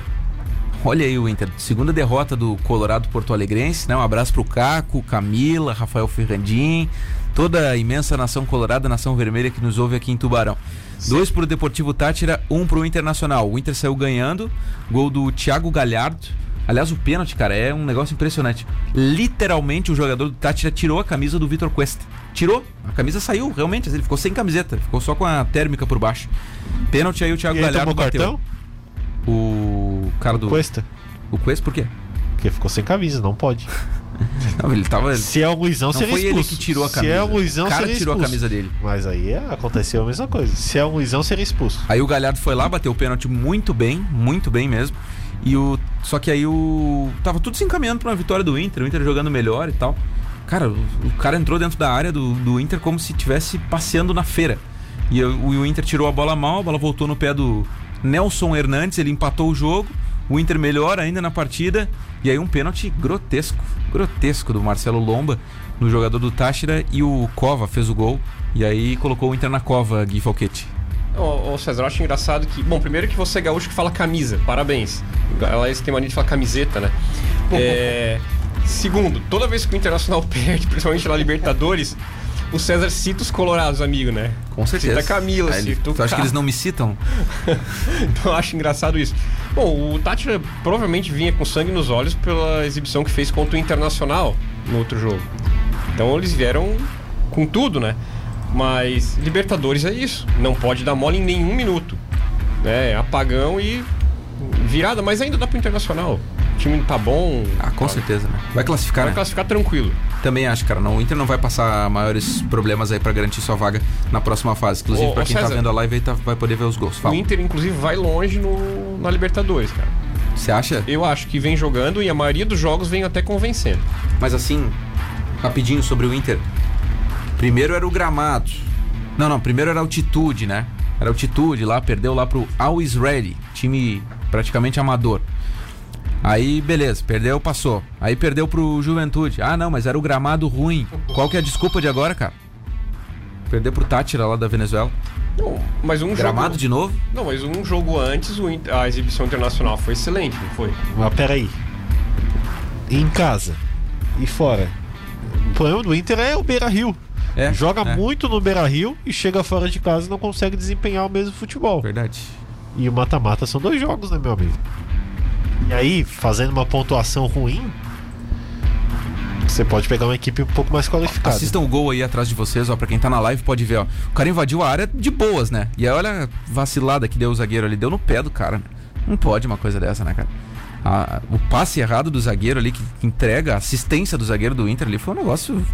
Speaker 1: Olha aí o Inter, segunda derrota do Colorado Porto Alegrense, né? Um abraço pro Caco, Camila, Rafael Ferrandim, toda a imensa nação colorada, nação vermelha que nos ouve aqui em Tubarão. Dois pro Deportivo Tátira, um pro Internacional. O Inter saiu ganhando, gol do Thiago Galhardo. Aliás, o pênalti, cara, é um negócio impressionante. Literalmente, o jogador do Tátira tirou a camisa do Vitor Cuesta. Tirou, a camisa saiu, realmente, ele ficou sem camiseta, ficou só com a térmica por baixo. Pênalti aí o Thiago
Speaker 2: E aí
Speaker 1: Galhardo bateu.
Speaker 2: cartão?
Speaker 1: O cara do.
Speaker 2: Cuesta.
Speaker 1: O Cuesta por quê?
Speaker 2: Porque ficou sem camisa, não pode. [laughs]
Speaker 1: Não, ele tava.
Speaker 2: Se é o Luizão, seria
Speaker 1: foi ele
Speaker 2: expulso.
Speaker 1: que tirou a
Speaker 2: Se
Speaker 1: camisa.
Speaker 2: é o Luizão,
Speaker 1: o cara
Speaker 2: seria
Speaker 1: tirou a
Speaker 2: expulso.
Speaker 1: camisa dele.
Speaker 2: Mas aí é, aconteceu a mesma coisa. Se é o Luizão, seria expulso.
Speaker 1: Aí o Galhardo foi lá, bateu o pênalti muito bem, muito bem mesmo. E o. Só que aí o. Tava tudo se encaminhando pra uma vitória do Inter, o Inter jogando melhor e tal. Cara, o, o cara entrou dentro da área do, do Inter como se estivesse passeando na feira. E o, o Inter tirou a bola mal, a bola voltou no pé do Nelson Hernandes, ele empatou o jogo. O Inter melhor ainda na partida. E aí um pênalti grotesco, grotesco do Marcelo Lomba no jogador do Táchira e o Cova fez o gol. E aí colocou o Inter na cova, Gui Falquete.
Speaker 3: Ô, ô, César, eu acho engraçado que. Bom, primeiro que você é gaúcho que fala camisa, parabéns. Ela tem mania de falar camiseta, né? É, segundo, toda vez que o Internacional [laughs] perde, principalmente na Libertadores, o César cita os colorados, amigo, né?
Speaker 1: Com certeza.
Speaker 3: Cita Camila,
Speaker 1: Ah, ele-
Speaker 3: cita o
Speaker 1: Tu acha que eles não me citam? [laughs]
Speaker 3: Então eu acho engraçado isso. Bom, o Tátira provavelmente vinha com sangue nos olhos pela exibição que fez contra o Internacional no outro jogo. Então eles vieram com tudo, né? Mas Libertadores é isso. Não pode dar mole em nenhum minuto. É apagão e virada, mas ainda dá pro Internacional. O time tá bom.
Speaker 1: Ah, com
Speaker 3: tá-
Speaker 1: certeza, né? Vai classificar,
Speaker 3: Vai
Speaker 1: né?
Speaker 3: classificar tranquilo.
Speaker 1: Também acho, cara. Não, o Inter não vai passar maiores problemas aí pra garantir sua vaga na próxima fase. Inclusive,
Speaker 3: Ô,
Speaker 1: pra
Speaker 3: ô,
Speaker 1: quem tá
Speaker 3: César.
Speaker 1: vendo a live aí tá- vai poder ver os gols.
Speaker 3: O
Speaker 1: Fala.
Speaker 3: Inter, inclusive, vai longe no, na Libertadores, cara.
Speaker 1: Você acha?
Speaker 3: Eu acho que vem jogando e a maioria dos jogos vem até convencendo.
Speaker 1: Mas assim, rapidinho sobre o Inter. Primeiro era o gramado. Não, não, primeiro era a altitude, né? Era a altitude lá, perdeu lá pro Always Ready, time praticamente amador. Aí, beleza, perdeu, passou. Aí perdeu pro Juventude. Ah, não, mas era o gramado ruim. Qual que é a desculpa de agora, cara? Perder pro Tátira lá da Venezuela.
Speaker 3: Não, mas um
Speaker 1: Gramado
Speaker 3: jogo...
Speaker 1: de novo?
Speaker 3: Não, mas um jogo antes, a exibição internacional foi excelente, não foi?
Speaker 2: Mas peraí. em casa e fora. O problema do Inter é o Beira Rio.
Speaker 1: É,
Speaker 2: Joga
Speaker 1: é.
Speaker 2: muito no Beira Rio e chega fora de casa e não consegue desempenhar o mesmo futebol.
Speaker 1: Verdade.
Speaker 2: E o mata-mata são dois jogos, né, meu amigo? E aí, fazendo uma pontuação ruim, você pode pegar uma equipe um pouco mais qualificada.
Speaker 1: Assistam o gol aí atrás de vocês, ó. Pra quem tá na live pode ver, ó. O cara invadiu a área de boas, né? E aí olha a vacilada que deu o zagueiro ali. Deu no pé do cara. né? Não pode uma coisa dessa, né, cara? A- o passe errado do zagueiro ali, que, entrega a assistência do zagueiro do Inter ali, foi um negócio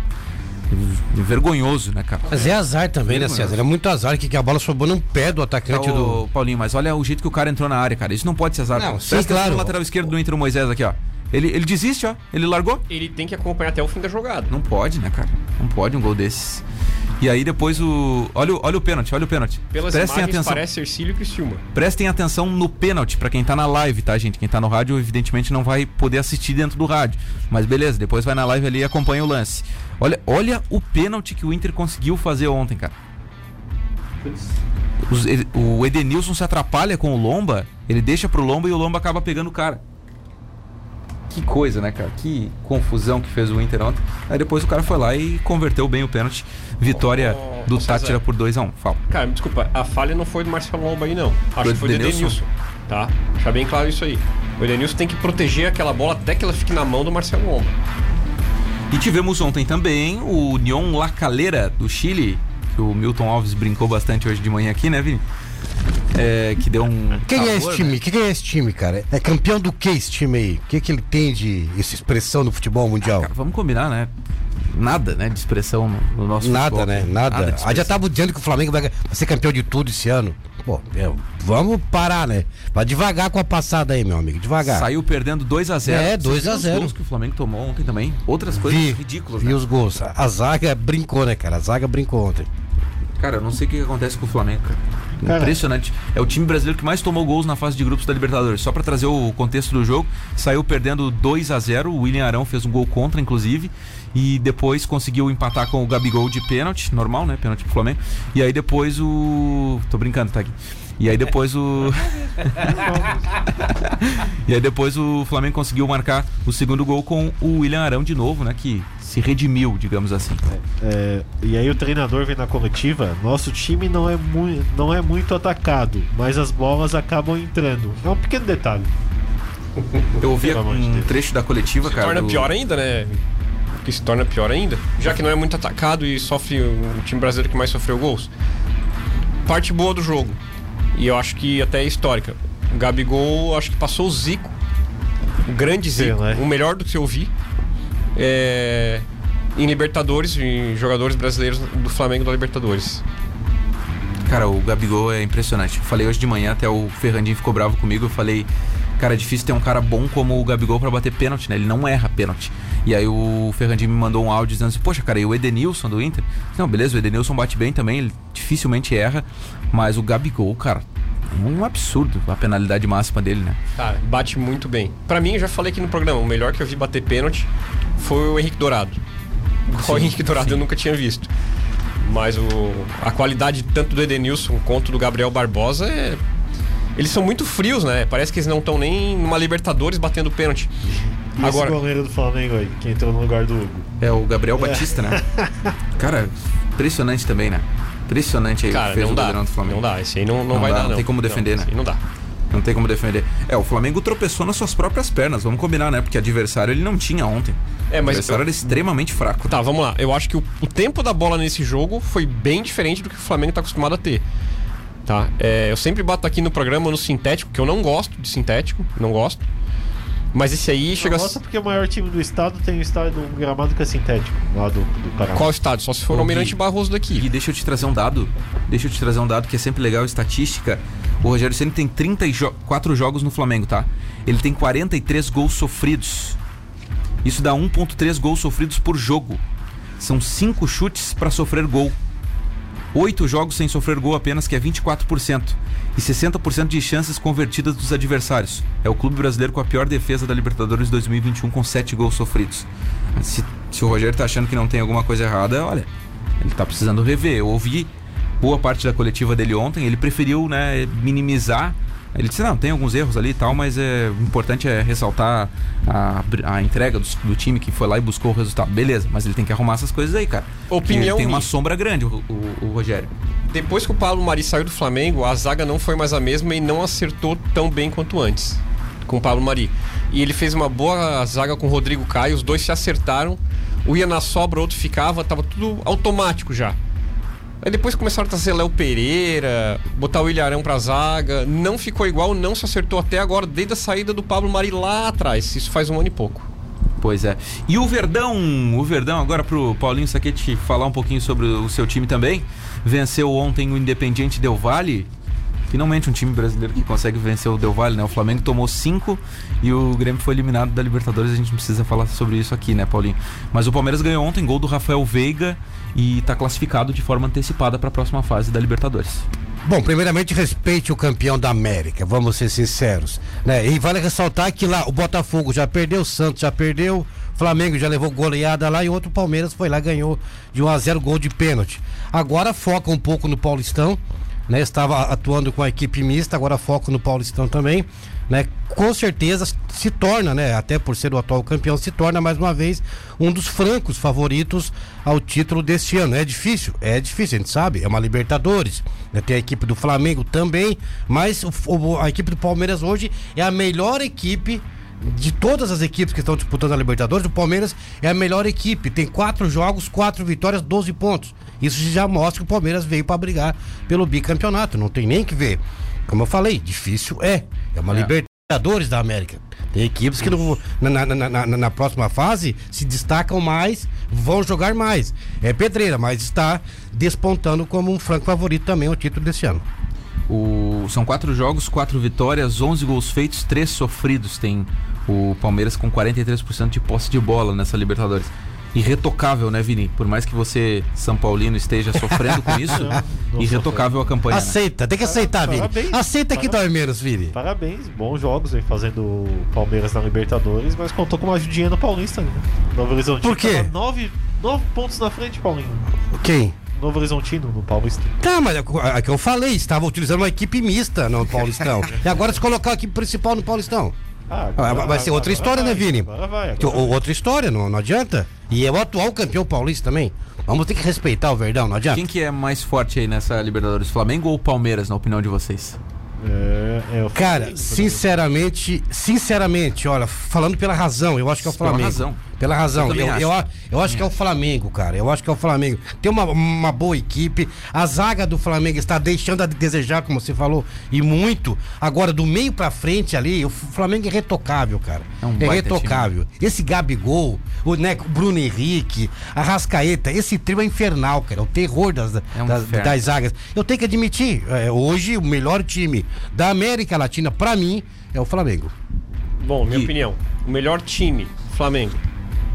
Speaker 1: vergonhoso, né, cara?
Speaker 5: Mas é azar também, né. César? É muito azar que, que a bola sobrou no pé do
Speaker 1: Tá,
Speaker 5: atacante do.
Speaker 1: ô, Paulinho, mas olha o jeito que o cara entrou na área, cara. Isso não pode ser azar.
Speaker 5: Não, sim, claro.
Speaker 1: no lateral esquerdo do Inter, o Moisés aqui, ó. Ele, ele desiste, ó. Ele largou.
Speaker 3: Ele tem que acompanhar até o fim da jogada.
Speaker 1: Não pode, né, cara? Não pode um gol desses. E aí depois o. Olha, o- olha o pênalti, olha o pênalti.
Speaker 3: Pelas
Speaker 1: Prestem
Speaker 3: imagens,
Speaker 1: atenção.
Speaker 3: parece Ercílio e Criciúma.
Speaker 1: Prestem atenção no pênalti pra quem tá na live, tá, gente? Quem tá no rádio, evidentemente, não vai poder assistir dentro do rádio. Mas beleza, depois vai na live ali e acompanha o lance. Olha, olha o pênalti que o Inter conseguiu fazer ontem, cara. Os- o Edenilson se atrapalha com o Lomba, ele deixa pro Lomba e o Lomba acaba pegando o cara. Que coisa, né, cara? Que confusão que fez o Inter ontem. Aí depois o cara foi lá e converteu bem o pênalti. Vitória
Speaker 3: Ô,
Speaker 1: do. Tátira por 2x1. Fala.
Speaker 3: Cara, me desculpa, a falha não foi do Marcelo Lomba aí, não. Acho
Speaker 1: Foi
Speaker 3: que foi
Speaker 1: do
Speaker 3: do
Speaker 1: Edenilson?
Speaker 3: Edenilson. Tá? Deixar bem claro isso aí. O Edenilson tem que proteger aquela bola até que ela fique na mão do Marcelo Lomba.
Speaker 1: E tivemos ontem também o União La Calera do Chile, que o Milton Alves brincou bastante hoje de manhã aqui, né, Vini? É, que deu um.
Speaker 5: Quem é
Speaker 1: calor,
Speaker 5: esse
Speaker 1: né?
Speaker 5: time? Quem é esse time, cara? É campeão do que esse time aí? O que, que ele tem de essa expressão no futebol mundial?
Speaker 1: Cara, vamos combinar, né? Nada, né, de expressão no, no nosso
Speaker 5: Nada,
Speaker 1: futebol.
Speaker 5: né?
Speaker 1: de
Speaker 5: Nada. Ah, já tava dizendo que o Flamengo vai ser campeão de tudo esse ano. Pô, meu, vamos parar, né? Vai devagar com a passada aí, meu amigo. Devagar.
Speaker 1: Saiu perdendo 2x0.
Speaker 5: É, 2 a 0.
Speaker 1: Os gols que o Flamengo tomou ontem também. Outras coisas
Speaker 5: Vi,
Speaker 1: ridículas,
Speaker 5: vi
Speaker 1: né?
Speaker 5: os gols. A zaga brincou, né, cara? A zaga brincou ontem.
Speaker 1: Cara, eu não sei o que acontece com o Flamengo, cara. Impressionante. É o time brasileiro que mais tomou gols na fase de grupos da Libertadores. Só pra trazer o contexto do jogo, saiu perdendo 2 a 0 O William Arão fez um gol contra, inclusive. E depois conseguiu empatar com o Gabigol de pênalti, normal, né? Pênalti pro Flamengo. E aí depois o. Tô brincando, tá aqui. E aí depois o. [laughs] e aí depois o Flamengo conseguiu marcar o segundo gol com o William Arão de novo, né? Que se redimiu, digamos assim.
Speaker 2: É, e aí o treinador vem na coletiva, nosso time não é, não é muito atacado, mas as bolas acabam entrando. É um pequeno detalhe.
Speaker 1: Eu ouvi um trecho da coletiva,
Speaker 3: Se
Speaker 1: cara.
Speaker 3: torna
Speaker 1: do-
Speaker 3: pior ainda, né? Que se torna pior ainda. Já que não é muito atacado e sofre o time brasileiro que mais sofreu gols. Parte boa do jogo. E eu acho que até é histórica. O Gabigol, acho que passou o Zico. O grande
Speaker 2: Sim,
Speaker 3: Zico.
Speaker 2: né?
Speaker 3: O melhor do que eu vi. É, em Libertadores, em jogadores brasileiros do Flamengo da Libertadores.
Speaker 1: Cara, o Gabigol é impressionante. Eu falei hoje de manhã, até o Ferrandinho ficou bravo comigo. Eu falei, cara, é difícil ter um cara bom como o Gabigol pra bater pênalti, né? Ele não erra pênalti. E aí o Ferrandinho me mandou um áudio dizendo assim: Poxa, cara, e o Edenilson do Inter? Não, beleza, o Edenilson bate bem também, ele dificilmente erra. Mas o Gabigol, cara, é um absurdo a penalidade máxima dele, né?
Speaker 3: Cara, bate muito bem. Pra mim, eu já falei aqui no programa, o melhor que eu vi bater pênalti foi o Henrique Dourado. o Henrique Dourado eu nunca tinha visto. Mas o, a qualidade tanto do Edenilson quanto do Gabriel Barbosa é. Eles são muito frios, né? Parece que eles não estão nem numa Libertadores batendo pênalti.
Speaker 2: E
Speaker 3: Agora,
Speaker 2: esse goleiro do Flamengo aí, que entrou no lugar do Hugo.
Speaker 1: É o Gabriel Batista, né? [laughs] Cara, impressionante também, né? Impressionante aí o
Speaker 3: cara,
Speaker 1: fez
Speaker 3: não
Speaker 1: o
Speaker 3: dá.
Speaker 1: goleirão do Flamengo.
Speaker 3: Não dá, esse aí não, não,
Speaker 1: Não
Speaker 3: vai
Speaker 1: dá,
Speaker 3: dar,
Speaker 1: não
Speaker 3: não.
Speaker 1: tem como defender, né?
Speaker 3: esse aí Não dá.
Speaker 1: Não tem como defender. É, o Flamengo tropeçou nas suas próprias pernas, vamos combinar, né? Porque adversário ele não tinha ontem.
Speaker 3: É,
Speaker 1: o
Speaker 3: mas
Speaker 1: adversário
Speaker 3: eu-
Speaker 1: era extremamente fraco.
Speaker 3: Tá, vamos lá. Eu acho que o, o tempo da bola nesse jogo foi bem diferente do que o Flamengo tá acostumado a ter. Tá? É, eu sempre bato aqui no programa no sintético, que eu não gosto de sintético, não gosto. Mas esse aí chega
Speaker 2: Nossa,
Speaker 3: a.
Speaker 2: porque o maior time do estado tem um estádio um gramado que é sintético, lá do, do Paraná.
Speaker 3: Qual estádio? Só se for o Almirante
Speaker 1: Gui,
Speaker 3: Barroso daqui.
Speaker 1: E deixa eu te trazer um dado. Deixa eu te trazer um dado que é sempre legal, estatística. O Rogério Ceni tem 34 jogos no Flamengo, tá? Ele tem 43 gols sofridos. Isso dá 1.3 gols sofridos por jogo. São 5 chutes para sofrer gol. 8 jogos sem sofrer gol apenas, que é 24%. E 60% de chances convertidas dos adversários. É o clube brasileiro com a pior defesa da Libertadores 2021, com 7 gols sofridos. Se, se o Rogério tá achando que não tem alguma coisa errada, olha, ele tá precisando rever. Eu ouvi boa parte da coletiva dele ontem, ele preferiu né, minimizar Ele disse, não, tem alguns erros ali e tal, mas é, o importante é ressaltar a, a entrega do, do time que foi lá e buscou o resultado. Beleza, mas ele tem que arrumar essas coisas aí, cara.
Speaker 3: Opinião
Speaker 1: tem uma sombra grande, o, o- o Rogério.
Speaker 3: Depois que o Pablo Mari saiu do Flamengo, a zaga não foi mais a mesma e não acertou tão bem quanto antes com o Pablo Mari. E ele fez uma boa zaga com o Rodrigo Caio, os dois se acertaram. Um ia na sobra, o outro ficava, tava tudo automático já. Aí depois começaram a trazer Léo Pereira, botar o Ilharão pra zaga. Não ficou igual, não se acertou até agora, desde a saída do Pablo Mari lá atrás. Isso faz um ano e pouco.
Speaker 1: Pois é. E o Verdão, o Verdão, agora pro Paulinho Saquete falar um pouquinho sobre o seu time também. Venceu ontem o Independiente Del Valle. Finalmente um time brasileiro que consegue vencer o Del Valle, né? O Flamengo tomou cinco e o Grêmio foi eliminado da Libertadores. A gente não precisa falar sobre isso aqui, né, Paulinho? Mas o Palmeiras ganhou ontem, gol do Rafael Veiga e tá classificado de forma antecipada para a próxima fase da Libertadores.
Speaker 5: Bom, primeiramente respeite o campeão da América, vamos ser sinceros. Né? E vale ressaltar que lá o Botafogo já perdeu, o Santos já perdeu, o Flamengo já levou goleada lá e outro Palmeiras foi lá ganhou de 1 a 0 gol de pênalti. Agora foca um pouco no Paulistão, né? Estava atuando com a equipe mista, agora foco no Paulistão também, né? Com certeza se torna, né? Até por ser o atual campeão, se torna mais uma vez um dos francos favoritos ao título deste ano. É difícil, é difícil, a gente sabe, é uma Libertadores, né? Tem a equipe do Flamengo também, mas o- a equipe do Palmeiras hoje é a melhor equipe de todas as equipes que estão disputando a Libertadores, o Palmeiras é a melhor equipe. Tem quatro jogos, quatro vitórias, 12 pontos. Isso já mostra que o Palmeiras veio para brigar pelo bicampeonato. Não tem nem que ver. Como eu falei, difícil é. É uma
Speaker 1: É.
Speaker 5: Libertadores da América. Tem equipes que no- na, na- na- na- próxima fase se destacam mais, vão jogar mais. É pedreira, mas está despontando como um franco favorito também ao título desse ano.
Speaker 1: O- são quatro jogos, quatro vitórias, 11 gols feitos, três sofridos. Tem o Palmeiras com 43% de posse de bola nessa Libertadores. Irretocável, né, Vini? Por mais que você, São Paulino, esteja sofrendo com isso, [laughs]
Speaker 2: não
Speaker 1: irretocável a campanha. né?
Speaker 5: Aceita, tem que aceitar, Vini.
Speaker 2: Parabéns.
Speaker 5: Aceita que dói menos, Vini.
Speaker 2: Parabéns, bons jogos aí fazendo o Palmeiras na Libertadores, mas contou com uma ajudinha no Paulista, né? Novo Horizontino.
Speaker 5: Por quê?
Speaker 2: tava Nove, nove pontos na frente, Paulinho.
Speaker 5: Quem?
Speaker 2: Novo Horizontino no Paulista.
Speaker 5: Tá, mas é o é que eu falei, estava utilizando uma equipe mista no Paulistão. [laughs] e agora se colocar a equipe principal no Paulistão.
Speaker 2: Ah,
Speaker 5: Ah, vai ser outra história, né,
Speaker 2: vai,
Speaker 5: Vini?
Speaker 2: Agora vai. Agora vai.
Speaker 5: outra história, não, não adianta. E é o atual campeão paulista também. Vamos ter que respeitar o Verdão, não adianta.
Speaker 1: Quem que é mais forte aí nessa Libertadores? Flamengo ou Palmeiras, na opinião de vocês?
Speaker 2: É, é o
Speaker 5: Cara,
Speaker 2: Flamengo,
Speaker 5: sinceramente, sinceramente, olha, falando pela razão, eu acho que é o
Speaker 1: Pela
Speaker 5: Flamengo.
Speaker 1: razão.
Speaker 5: Pela razão.
Speaker 1: Eu
Speaker 5: Eu,
Speaker 1: acho.
Speaker 5: eu, eu acho que é o Flamengo, cara. Eu acho que é o Flamengo. Tem uma, uma boa equipe. A zaga do Flamengo está deixando a desejar, como você falou, e muito. Agora, do meio pra frente ali, o Flamengo é retocável, cara.
Speaker 1: É um
Speaker 5: É, retocável. Esse Gabigol, o, né, Bruno Henrique, a Rascaeta, esse trio é infernal, cara. É o terror das,
Speaker 1: É um
Speaker 5: das, das zagas. Eu tenho que admitir, é, hoje o melhor time da América Latina, pra mim, é o Flamengo.
Speaker 3: Bom, minha
Speaker 1: Gui.
Speaker 3: opinião. O melhor time, Flamengo.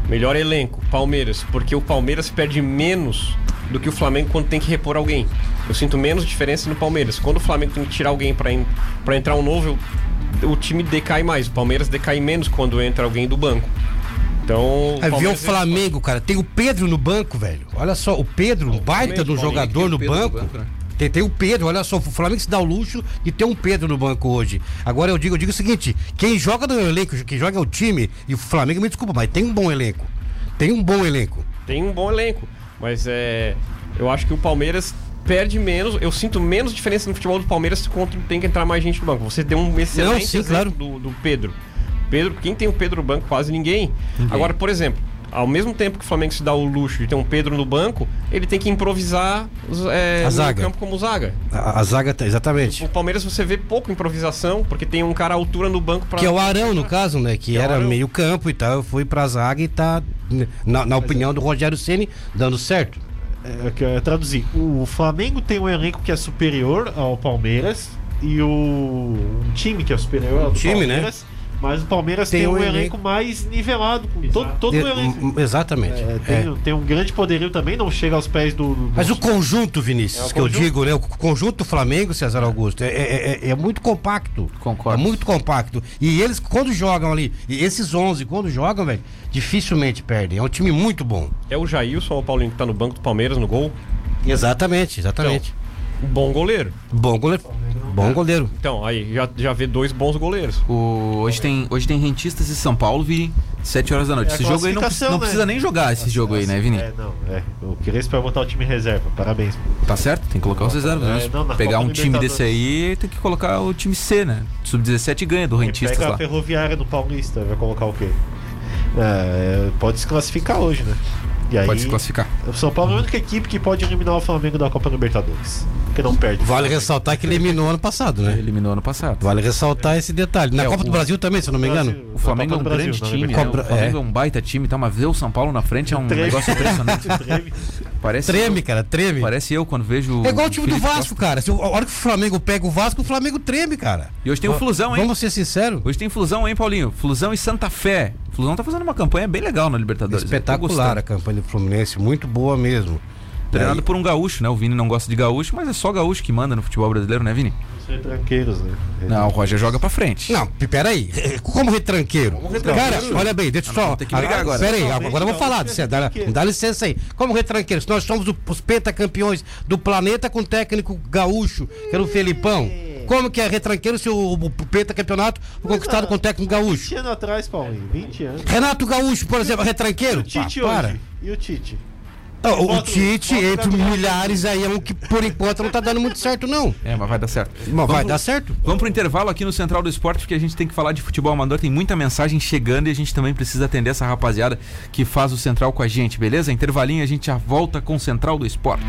Speaker 3: Melhor elenco, Palmeiras. Porque o Palmeiras perde menos do que o Flamengo quando tem que repor alguém. Eu sinto menos diferença no Palmeiras. Quando o Flamengo tem que tirar alguém pra en- pra entrar um novo, eu- o time decai mais. O Palmeiras decai menos quando entra alguém do banco. Então.
Speaker 5: Aí vê o
Speaker 3: Palmeiras-
Speaker 5: Flamengo, cara. Tem o Pedro no banco, velho. Olha só, o Pedro, um baita do jogador no banco.
Speaker 1: banco, né?
Speaker 5: Tem, tem o Pedro, olha só, o Flamengo se dá o luxo de ter um Pedro no banco hoje. Agora eu digo, eu digo o seguinte: quem joga no elenco, quem joga é o time, e o Flamengo me desculpa, mas tem um bom elenco. Tem um bom elenco.
Speaker 3: tem um bom elenco. Mas é. Eu acho que o Palmeiras perde menos. Eu sinto menos diferença no futebol do Palmeiras quando tem que entrar mais gente no banco. Você deu um excelente
Speaker 5: Não, sim, claro.
Speaker 3: do, do Pedro. Pedro, quem tem o Pedro no banco? Quase ninguém. Agora, por exemplo, ao mesmo tempo que o Flamengo se dá o luxo de ter um Pedro no banco, ele tem que improvisar é,
Speaker 5: A
Speaker 3: no
Speaker 5: zaga.
Speaker 3: campo como zaga.
Speaker 5: A, a zaga, tá- exatamente.
Speaker 3: O Palmeiras você vê pouco improvisação, porque tem um cara à altura no banco para
Speaker 5: Que é o Arão, no caso, né? Que,
Speaker 3: Que é
Speaker 5: era
Speaker 3: Arão.
Speaker 5: meio campo e tal. Eu fui pra zaga e tá, né, na, na opinião do Rogério Ceni dando certo.
Speaker 2: É, traduzir. O Flamengo tem um elenco que é superior ao Palmeiras e o um time que é superior ao do
Speaker 5: time, né?
Speaker 2: Mas o Palmeiras
Speaker 5: Tem
Speaker 2: tem,
Speaker 5: um
Speaker 2: um
Speaker 5: elenco-
Speaker 2: elenco mais nivelado com todo, todo o elenco.
Speaker 5: exatamente.
Speaker 2: É,
Speaker 5: É.
Speaker 2: tem, tem um grande poderio também, não chega aos pés do. do-
Speaker 5: Mas
Speaker 2: do-
Speaker 5: o conjunto, Vinícius,
Speaker 2: É, o
Speaker 5: que
Speaker 2: conjunto.
Speaker 5: eu digo, né? O conjunto do Flamengo, César Augusto, é, é- é- é muito compacto.
Speaker 1: Concordo.
Speaker 5: É muito compacto. E eles, quando jogam ali, e esses 11, quando jogam, velho, dificilmente perdem. É um time muito bom.
Speaker 3: É o Jailson ou o Paulinho que tá no banco do Palmeiras no gol.
Speaker 5: Exatamente, exatamente.
Speaker 3: Um bom goleiro.
Speaker 5: Bom goleiro. Bom goleiro.
Speaker 3: Então, aí já, já vê dois bons goleiros.
Speaker 1: O, hoje, tem, hoje tem Rentistas e São Paulo, Vini, 7 horas da noite.
Speaker 2: É
Speaker 1: esse jogo aí não, não
Speaker 2: né?
Speaker 1: precisa nem jogar esse jogo aí, né, Vini?
Speaker 2: É, não, é. O Crespo vai botar o time em reserva. Parabéns.
Speaker 1: Tá certo? Tem que colocar os reservas.
Speaker 2: É, não,
Speaker 1: Pegar
Speaker 2: Copa
Speaker 1: um time desse aí, tem que colocar o time C, né? Sub-17 ganha do
Speaker 2: Ele
Speaker 1: Rentistas
Speaker 2: pega
Speaker 1: lá.
Speaker 2: a Ferroviária no Paulista, vai colocar o quê? É, pode se classificar hoje, né? E aí,
Speaker 1: Pode se classificar.
Speaker 2: O São Paulo é a única equipe que pode eliminar o Flamengo da Copa Libertadores. Que não perde.
Speaker 5: Vale ressaltar que eliminou ano passado, né?
Speaker 1: Eliminou ano passado.
Speaker 5: Vale ressaltar esse detalhe. Na
Speaker 1: É,
Speaker 5: Copa
Speaker 1: o-
Speaker 5: do Brasil também, se eu não me engano.
Speaker 2: Brasil.
Speaker 1: O Flamengo é um
Speaker 2: do
Speaker 1: grande
Speaker 2: Brasil,
Speaker 1: time, né? O Flamengo é.
Speaker 5: é.
Speaker 1: um baita time, tá? Mas ver o São Paulo na frente é um
Speaker 2: Treme.
Speaker 1: negócio impressionante. [laughs]
Speaker 2: Treme.
Speaker 1: Parece
Speaker 5: Treme, cara, treme.
Speaker 1: Parece eu quando vejo.
Speaker 5: É igual o time do Vasco,
Speaker 1: Costa.
Speaker 5: cara. Se o- a hora que o Flamengo pega o Vasco, o Flamengo treme, cara.
Speaker 1: E hoje tem o Flusão, hein?
Speaker 5: Vamos ser sinceros.
Speaker 1: Hoje tem Flusão, hein, Paulinho? Flusão e Santa Fé. Flusão tá fazendo uma campanha bem legal na Libertadores. Eu tô
Speaker 5: Espetacular a campanha do Fluminense, muito boa mesmo.
Speaker 1: Treinado por um gaúcho, né? O Vini não gosta de gaúcho, mas é só gaúcho que manda no futebol brasileiro, né, Vini?
Speaker 2: Os retranqueiros, né?
Speaker 1: Não, o Roger joga pra frente.
Speaker 5: Não, peraí. Como retranqueiro? Cara, olha bem, deixa eu só.
Speaker 1: vamos ter que brigar agora.
Speaker 5: Peraí, agora eu vou falar. Você
Speaker 2: é
Speaker 5: dá,
Speaker 2: retranqueiro.
Speaker 5: dá licença aí. Como retranqueiro? Se nós somos o- os pentacampeões do planeta com técnico gaúcho, que era o Felipão. Como que é retranqueiro se o, o pentacampeonato foi conquistado com técnico gaúcho?
Speaker 2: 20 anos atrás, Paulinho. 20 anos.
Speaker 5: Renato Gaúcho, por exemplo, é
Speaker 2: E
Speaker 5: retranqueiro?
Speaker 2: o Tite
Speaker 5: Pá, para.
Speaker 2: hoje? E o Tite?
Speaker 5: Ah, o, o
Speaker 2: Bota o-
Speaker 5: Tite,
Speaker 2: bota o
Speaker 5: entre milhares, aí é um que por enquanto não tá dando muito certo, não.
Speaker 1: É, mas vai dar certo.
Speaker 5: Mas
Speaker 1: Vamos
Speaker 5: vai
Speaker 1: pro-
Speaker 5: dar certo?
Speaker 1: Vamos pro intervalo aqui no Central do Esporte, porque a gente tem que falar de futebol amador. Tem muita mensagem chegando e a gente também precisa atender essa rapaziada que faz o Central com a gente, beleza? Intervalinho, a gente já volta com o Central do Esporte.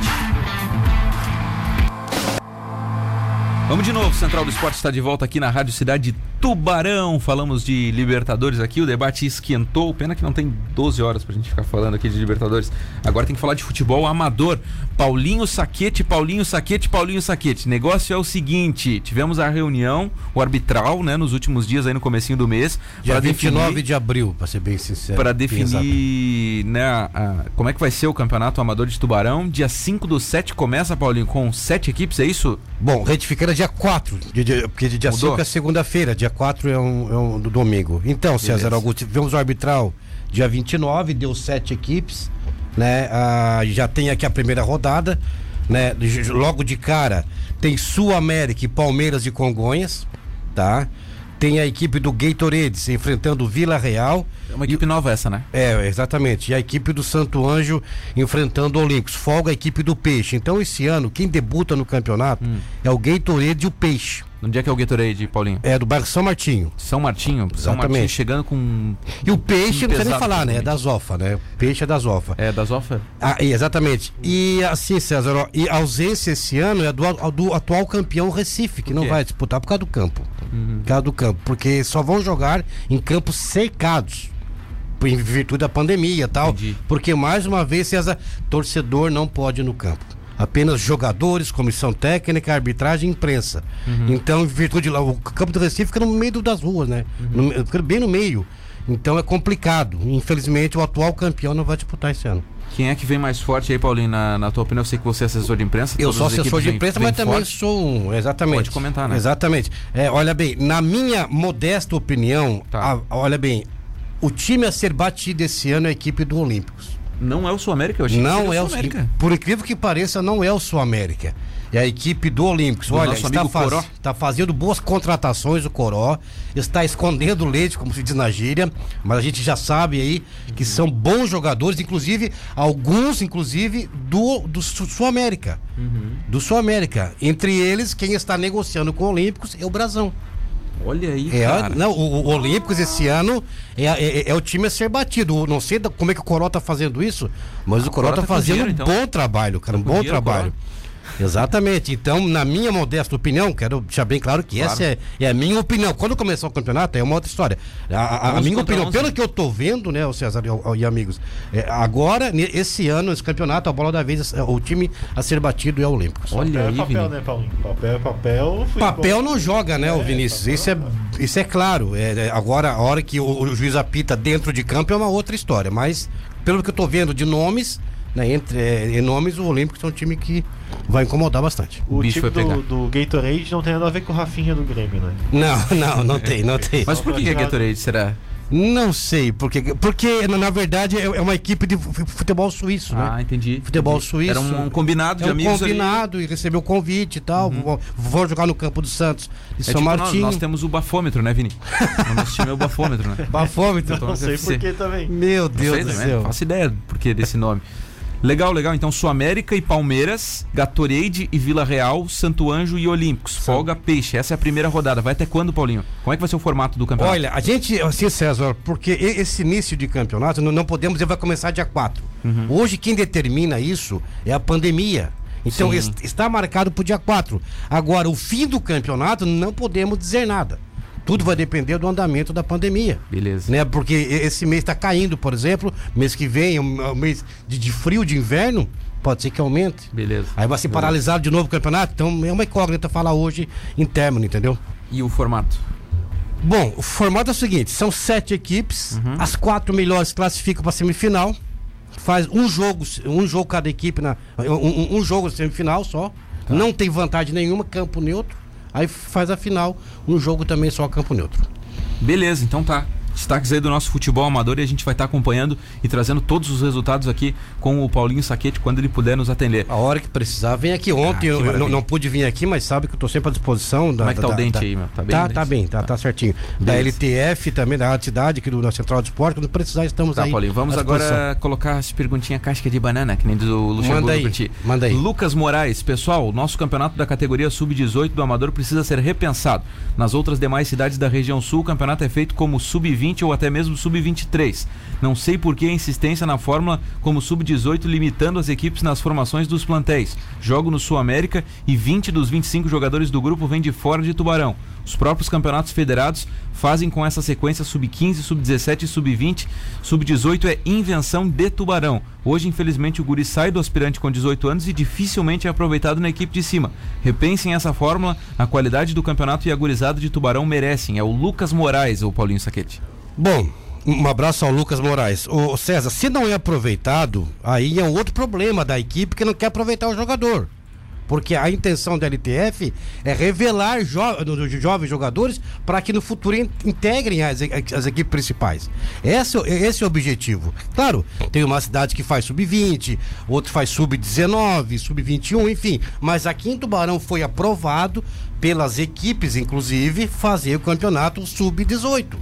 Speaker 1: Vamos de novo, Central do Esporte está de volta aqui na Rádio Cidade Tubarão. Falamos de Libertadores aqui, o debate esquentou. Pena que não tem 12 horas pra gente ficar falando aqui de Libertadores. Agora tem que falar de futebol amador. Paulinho Saquete, Paulinho Saquete, Paulinho Saquete. Negócio é o seguinte: tivemos a reunião, o arbitral, né, nos últimos dias aí no comecinho do mês.
Speaker 5: Dia
Speaker 1: pra
Speaker 5: 29
Speaker 1: definir-
Speaker 5: de abril, pra ser bem sincero.
Speaker 1: para definir né, a- a- como é que vai ser o campeonato amador de Tubarão. Dia 5 do 7 começa, Paulinho, com sete equipes, é isso?
Speaker 5: Bom, retificando é dia 4, de- de- porque de dia
Speaker 1: Mudou?
Speaker 5: 5 é segunda-feira, dia 4 é um, é um do domingo. Então, César
Speaker 1: Beleza.
Speaker 5: Augusto, tivemos o arbitral dia 29, deu sete equipes, né? Ah, já tem aqui a primeira rodada, né? Logo de cara tem Sul América e Palmeiras de Congonhas, tá? Tem a equipe do Gatorade se enfrentando o Vila Real.
Speaker 1: É uma equipe nova essa, né?
Speaker 5: É, exatamente. E a equipe do Santo Anjo enfrentando o Olímpicos. Folga a equipe do Peixe. Então, esse ano, quem debuta no campeonato
Speaker 1: Hum.
Speaker 5: é o Gatorade e o Peixe.
Speaker 1: Onde é que é o Gatorade, Paulinho?
Speaker 5: É do bairro São Martinho.
Speaker 1: São Martinho. São
Speaker 5: Exatamente.
Speaker 1: Martinho chegando com.
Speaker 5: E o Peixe, não precisa nem falar, né? É da Zofa, né? Peixe é da Zofa.
Speaker 1: É, da Zofa?
Speaker 5: Ah, e, exatamente. E assim, César, ó, e a ausência esse ano é do, do atual campeão Recife, que não vai disputar por causa do campo.
Speaker 1: Uhum.
Speaker 5: Do campo. Porque só vão jogar em campos cercados. por- Em virtude da pandemia e tal.
Speaker 1: Entendi.
Speaker 5: Porque, mais uma vez, César, torcedor não pode ir no campo. Apenas jogadores, comissão técnica, arbitragem e imprensa.
Speaker 1: Uhum.
Speaker 5: Então, em virtude lá, o campo do Recife fica no meio das ruas, né?
Speaker 1: Uhum.
Speaker 5: No- bem no meio. Então é complicado. Infelizmente, o atual campeão não vai disputar esse ano.
Speaker 1: Quem é que vem mais forte aí, Paulinho? Na, na tua opinião, eu sei que você é assessor de imprensa.
Speaker 5: Eu sou
Speaker 1: as
Speaker 5: assessor de imprensa,
Speaker 1: vêm
Speaker 5: mas também
Speaker 1: forte.
Speaker 5: sou um. Exatamente.
Speaker 1: Pode comentar, né?
Speaker 5: Exatamente. É, olha bem, na minha modesta opinião,
Speaker 1: Tá.
Speaker 5: a- olha bem, o time a ser batido esse ano é a equipe do Olímpicos.
Speaker 1: Não é o Sul América, eu achei que
Speaker 5: Não é o
Speaker 1: Sul-América.
Speaker 5: Por incrível que pareça, não é o Sul América. É a equipe do Olímpicos. Olha,
Speaker 1: nosso
Speaker 5: está,
Speaker 1: amigo Coró.
Speaker 5: está fazendo boas contratações o Coró, está escondendo leite, como se diz na gíria, mas a gente já sabe aí que são bons jogadores, inclusive alguns, inclusive, do, do Sul América.
Speaker 1: Uhum.
Speaker 5: Do Sul América. Entre eles, quem está negociando com o Olímpicos é o Brasão.
Speaker 1: Olha aí,
Speaker 5: É,
Speaker 1: cara.
Speaker 5: não, o, o Olímpicos esse ano é, é- é o time a ser batido. Não sei da- como é que o Coró tá fazendo isso, mas o Coró
Speaker 1: Coró
Speaker 5: tá
Speaker 1: tá
Speaker 5: fazendo
Speaker 1: dinheiro,
Speaker 5: um
Speaker 1: então.
Speaker 5: bom trabalho, cara, um
Speaker 1: com
Speaker 5: bom
Speaker 1: dinheiro,
Speaker 5: trabalho. Exatamente. Então, na minha modesta opinião, quero deixar bem claro que
Speaker 1: Claro.
Speaker 5: essa é, é a minha opinião. Quando começar o campeonato, é uma outra história. A, a- a
Speaker 1: 11
Speaker 5: minha opinião,
Speaker 1: 11.
Speaker 5: pelo que eu tô vendo, né, o César e, o- e amigos, é, agora, esse ano, esse campeonato, a bola da vez, é, o time a ser batido é o Olímpicos.
Speaker 1: Olha
Speaker 2: papel
Speaker 1: aí,
Speaker 2: é papel,
Speaker 1: Vini.
Speaker 2: né, Paulinho? Papel é papel. futebol.
Speaker 5: Papel não joga, né, o
Speaker 2: É,
Speaker 5: Vinícius?
Speaker 2: papel
Speaker 5: Isso é, isso é claro. É, é, agora, a hora que o, o juiz apita dentro de campo é uma outra história. Mas, pelo que eu tô vendo de nomes, né, entre é, em nomes, o Olímpico é um time que vai incomodar bastante.
Speaker 2: O
Speaker 1: bicho
Speaker 2: time
Speaker 1: pegar.
Speaker 2: do, do Gatorade não tem nada a ver com o Rafinha do Grêmio, né?
Speaker 5: Não, [laughs] não, não tem, não tem.
Speaker 1: Mas por que, que é Gatorade, será?
Speaker 5: Não sei, porque, porque na, na verdade é é uma equipe de fu- futebol suíço,
Speaker 1: Ah,
Speaker 5: né?
Speaker 1: entendi.
Speaker 5: Futebol
Speaker 1: entendi.
Speaker 5: suíço.
Speaker 1: Era um, um combinado de
Speaker 5: É um
Speaker 1: amigos ali. Uhum.
Speaker 5: combinado e recebeu convite e tal. Vou, vou jogar no campo do Santos de
Speaker 1: É
Speaker 5: São
Speaker 1: tipo, nós,
Speaker 5: Martinho.
Speaker 1: nós temos o bafômetro, né, Vini? [laughs] o nosso time é o bafômetro, né?
Speaker 5: Bafômetro.
Speaker 1: Então,
Speaker 2: Não sei
Speaker 1: ser.
Speaker 2: porquê também.
Speaker 5: Meu Deus
Speaker 1: sei
Speaker 5: do céu.
Speaker 1: Não faço ideia porque desse nome. Legal, legal. Então, Sul América e Palmeiras, Gatorade e Vila Real, Santo Anjo e Olímpicos. Folga Peixe. Essa é a primeira rodada. Vai até quando, Paulinho? Como é que vai ser o formato do campeonato?
Speaker 5: Olha, a gente, assim, César, porque esse início de campeonato, não, podemos dizer vai começar dia 4.
Speaker 1: Uhum.
Speaker 5: Hoje quem determina isso é a pandemia. Então está marcado para o dia 4. Agora, o fim do campeonato, não podemos dizer nada. Tudo vai depender do andamento da pandemia.
Speaker 1: Beleza.
Speaker 5: Né? Porque esse mês está caindo, por exemplo. Mês que vem, um, mês de, de frio, de inverno, pode ser que aumente.
Speaker 1: Beleza.
Speaker 5: Aí vai ser paralisado de novo o campeonato. Então é uma incógnita falar hoje em término, entendeu?
Speaker 1: E o formato?
Speaker 5: Bom, o formato é o seguinte: são sete equipes, as quatro melhores classificam para semifinal. Faz um jogo, um jogo cada equipe na um, um- jogo semifinal só. Não tem vantagem nenhuma, campo neutro. Aí faz a final, um jogo também só campo neutro.
Speaker 1: Beleza, então tá. Destaques aí do nosso futebol amador e a gente vai estar acompanhando e trazendo todos os resultados aqui com o Paulinho Saquete quando ele puder nos atender.
Speaker 5: A hora que precisar, vem aqui. Ontem
Speaker 1: Ah,
Speaker 5: eu, não, não pude vir aqui, mas sabe que eu tô sempre à disposição. Da,
Speaker 1: Como é que tá
Speaker 5: da-
Speaker 1: o dente
Speaker 5: da-
Speaker 1: aí, meu? Tá bem?
Speaker 5: Tá, tá bem, tá, tá certinho. Da
Speaker 1: Beleza.
Speaker 5: LTF também, da Cidade, aqui do na Central de Esporte. Quando precisar, estamos
Speaker 1: Tá,
Speaker 5: aí.
Speaker 1: Paulinho, vamos agora colocar as perguntinhas casca de banana, que nem do Luxemburgo
Speaker 5: Manda aí, manda aí.
Speaker 1: Lucas Moraes, pessoal, nosso campeonato da categoria Sub-18 do Amador precisa ser repensado. Nas outras demais cidades da região sul, o campeonato é feito como Sub-20 ou até mesmo Sub-23. Não sei por que a insistência na fórmula como Sub-18, limitando as equipes nas formações dos plantéis. Jogo no Sul América e 20 dos 25 jogadores do grupo vêm de fora de Tubarão. Os próprios campeonatos federados fazem com essa sequência sub-15, sub-17 e sub-20. Sub-18 é invenção de Tubarão. Hoje, infelizmente, o guri sai do aspirante com 18 anos e dificilmente é aproveitado na equipe de cima. Repensem essa fórmula, a qualidade do campeonato e a gurizada de Tubarão merecem. É o Lucas Moraes, o Paulinho Saquete.
Speaker 5: Bom, um abraço ao Lucas Moraes. Ô César, se não é aproveitado, aí é um outro problema da equipe que não quer aproveitar o jogador. Porque a intenção da LTF é revelar jo jovens jogadores para que no futuro in- integrem as, as equipes principais. Esse, é- esse é o objetivo. Claro, tem uma cidade que faz sub-20, outro faz sub-19, sub-21, enfim. Mas aqui em Tubarão foi aprovado pelas equipes, inclusive, fazer o campeonato sub-18.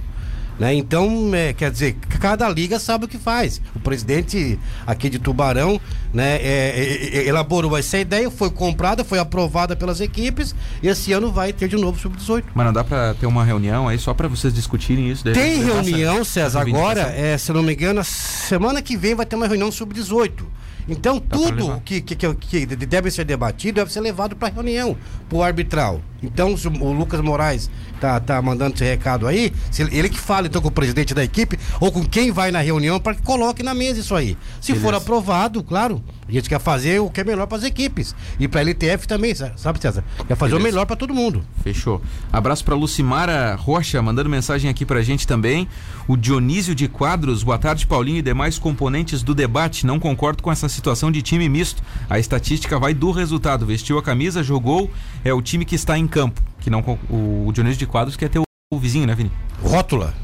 Speaker 5: Né? Então, é, quer dizer, cada liga sabe o que faz. O presidente aqui de Tubarão né, é, é, é, elaborou essa ideia, foi comprada, foi aprovada pelas equipes e esse ano vai ter de novo sub-18.
Speaker 1: Mas não dá pra ter uma reunião aí só pra vocês discutirem isso? daí
Speaker 5: Tem reunião, César,
Speaker 1: essa
Speaker 5: agora, é, se não me engano, semana que vem vai ter uma reunião sub-18. Então,
Speaker 1: pra
Speaker 5: tudo
Speaker 1: levar.
Speaker 5: que, que, que, deve ser debatido deve ser levado para reunião, para o arbitral. Então, se o, Lucas Moraes tá, tá mandando esse recado aí, ele, que fala então com o presidente da equipe ou com quem vai na reunião para que coloque na mesa isso aí. Se for
Speaker 1: Beleza.
Speaker 5: aprovado, claro, a gente quer fazer o que é melhor para as equipes. E para a LTF também, sa- sabe, César? Quer fazer o
Speaker 1: Beleza.
Speaker 5: melhor para todo mundo.
Speaker 1: Fechou. Abraço pra Lucimara Rocha, mandando mensagem aqui pra gente também. O Dionísio de Quadros, boa tarde, Paulinho e demais componentes do debate. Não concordo com essa situação de time misto. A estatística vai do resultado. Vestiu a camisa, jogou, é o time que está em campo. Que não o Dionísio de Quadros quer ter o, o vizinho, né, Vini?
Speaker 5: Rótula.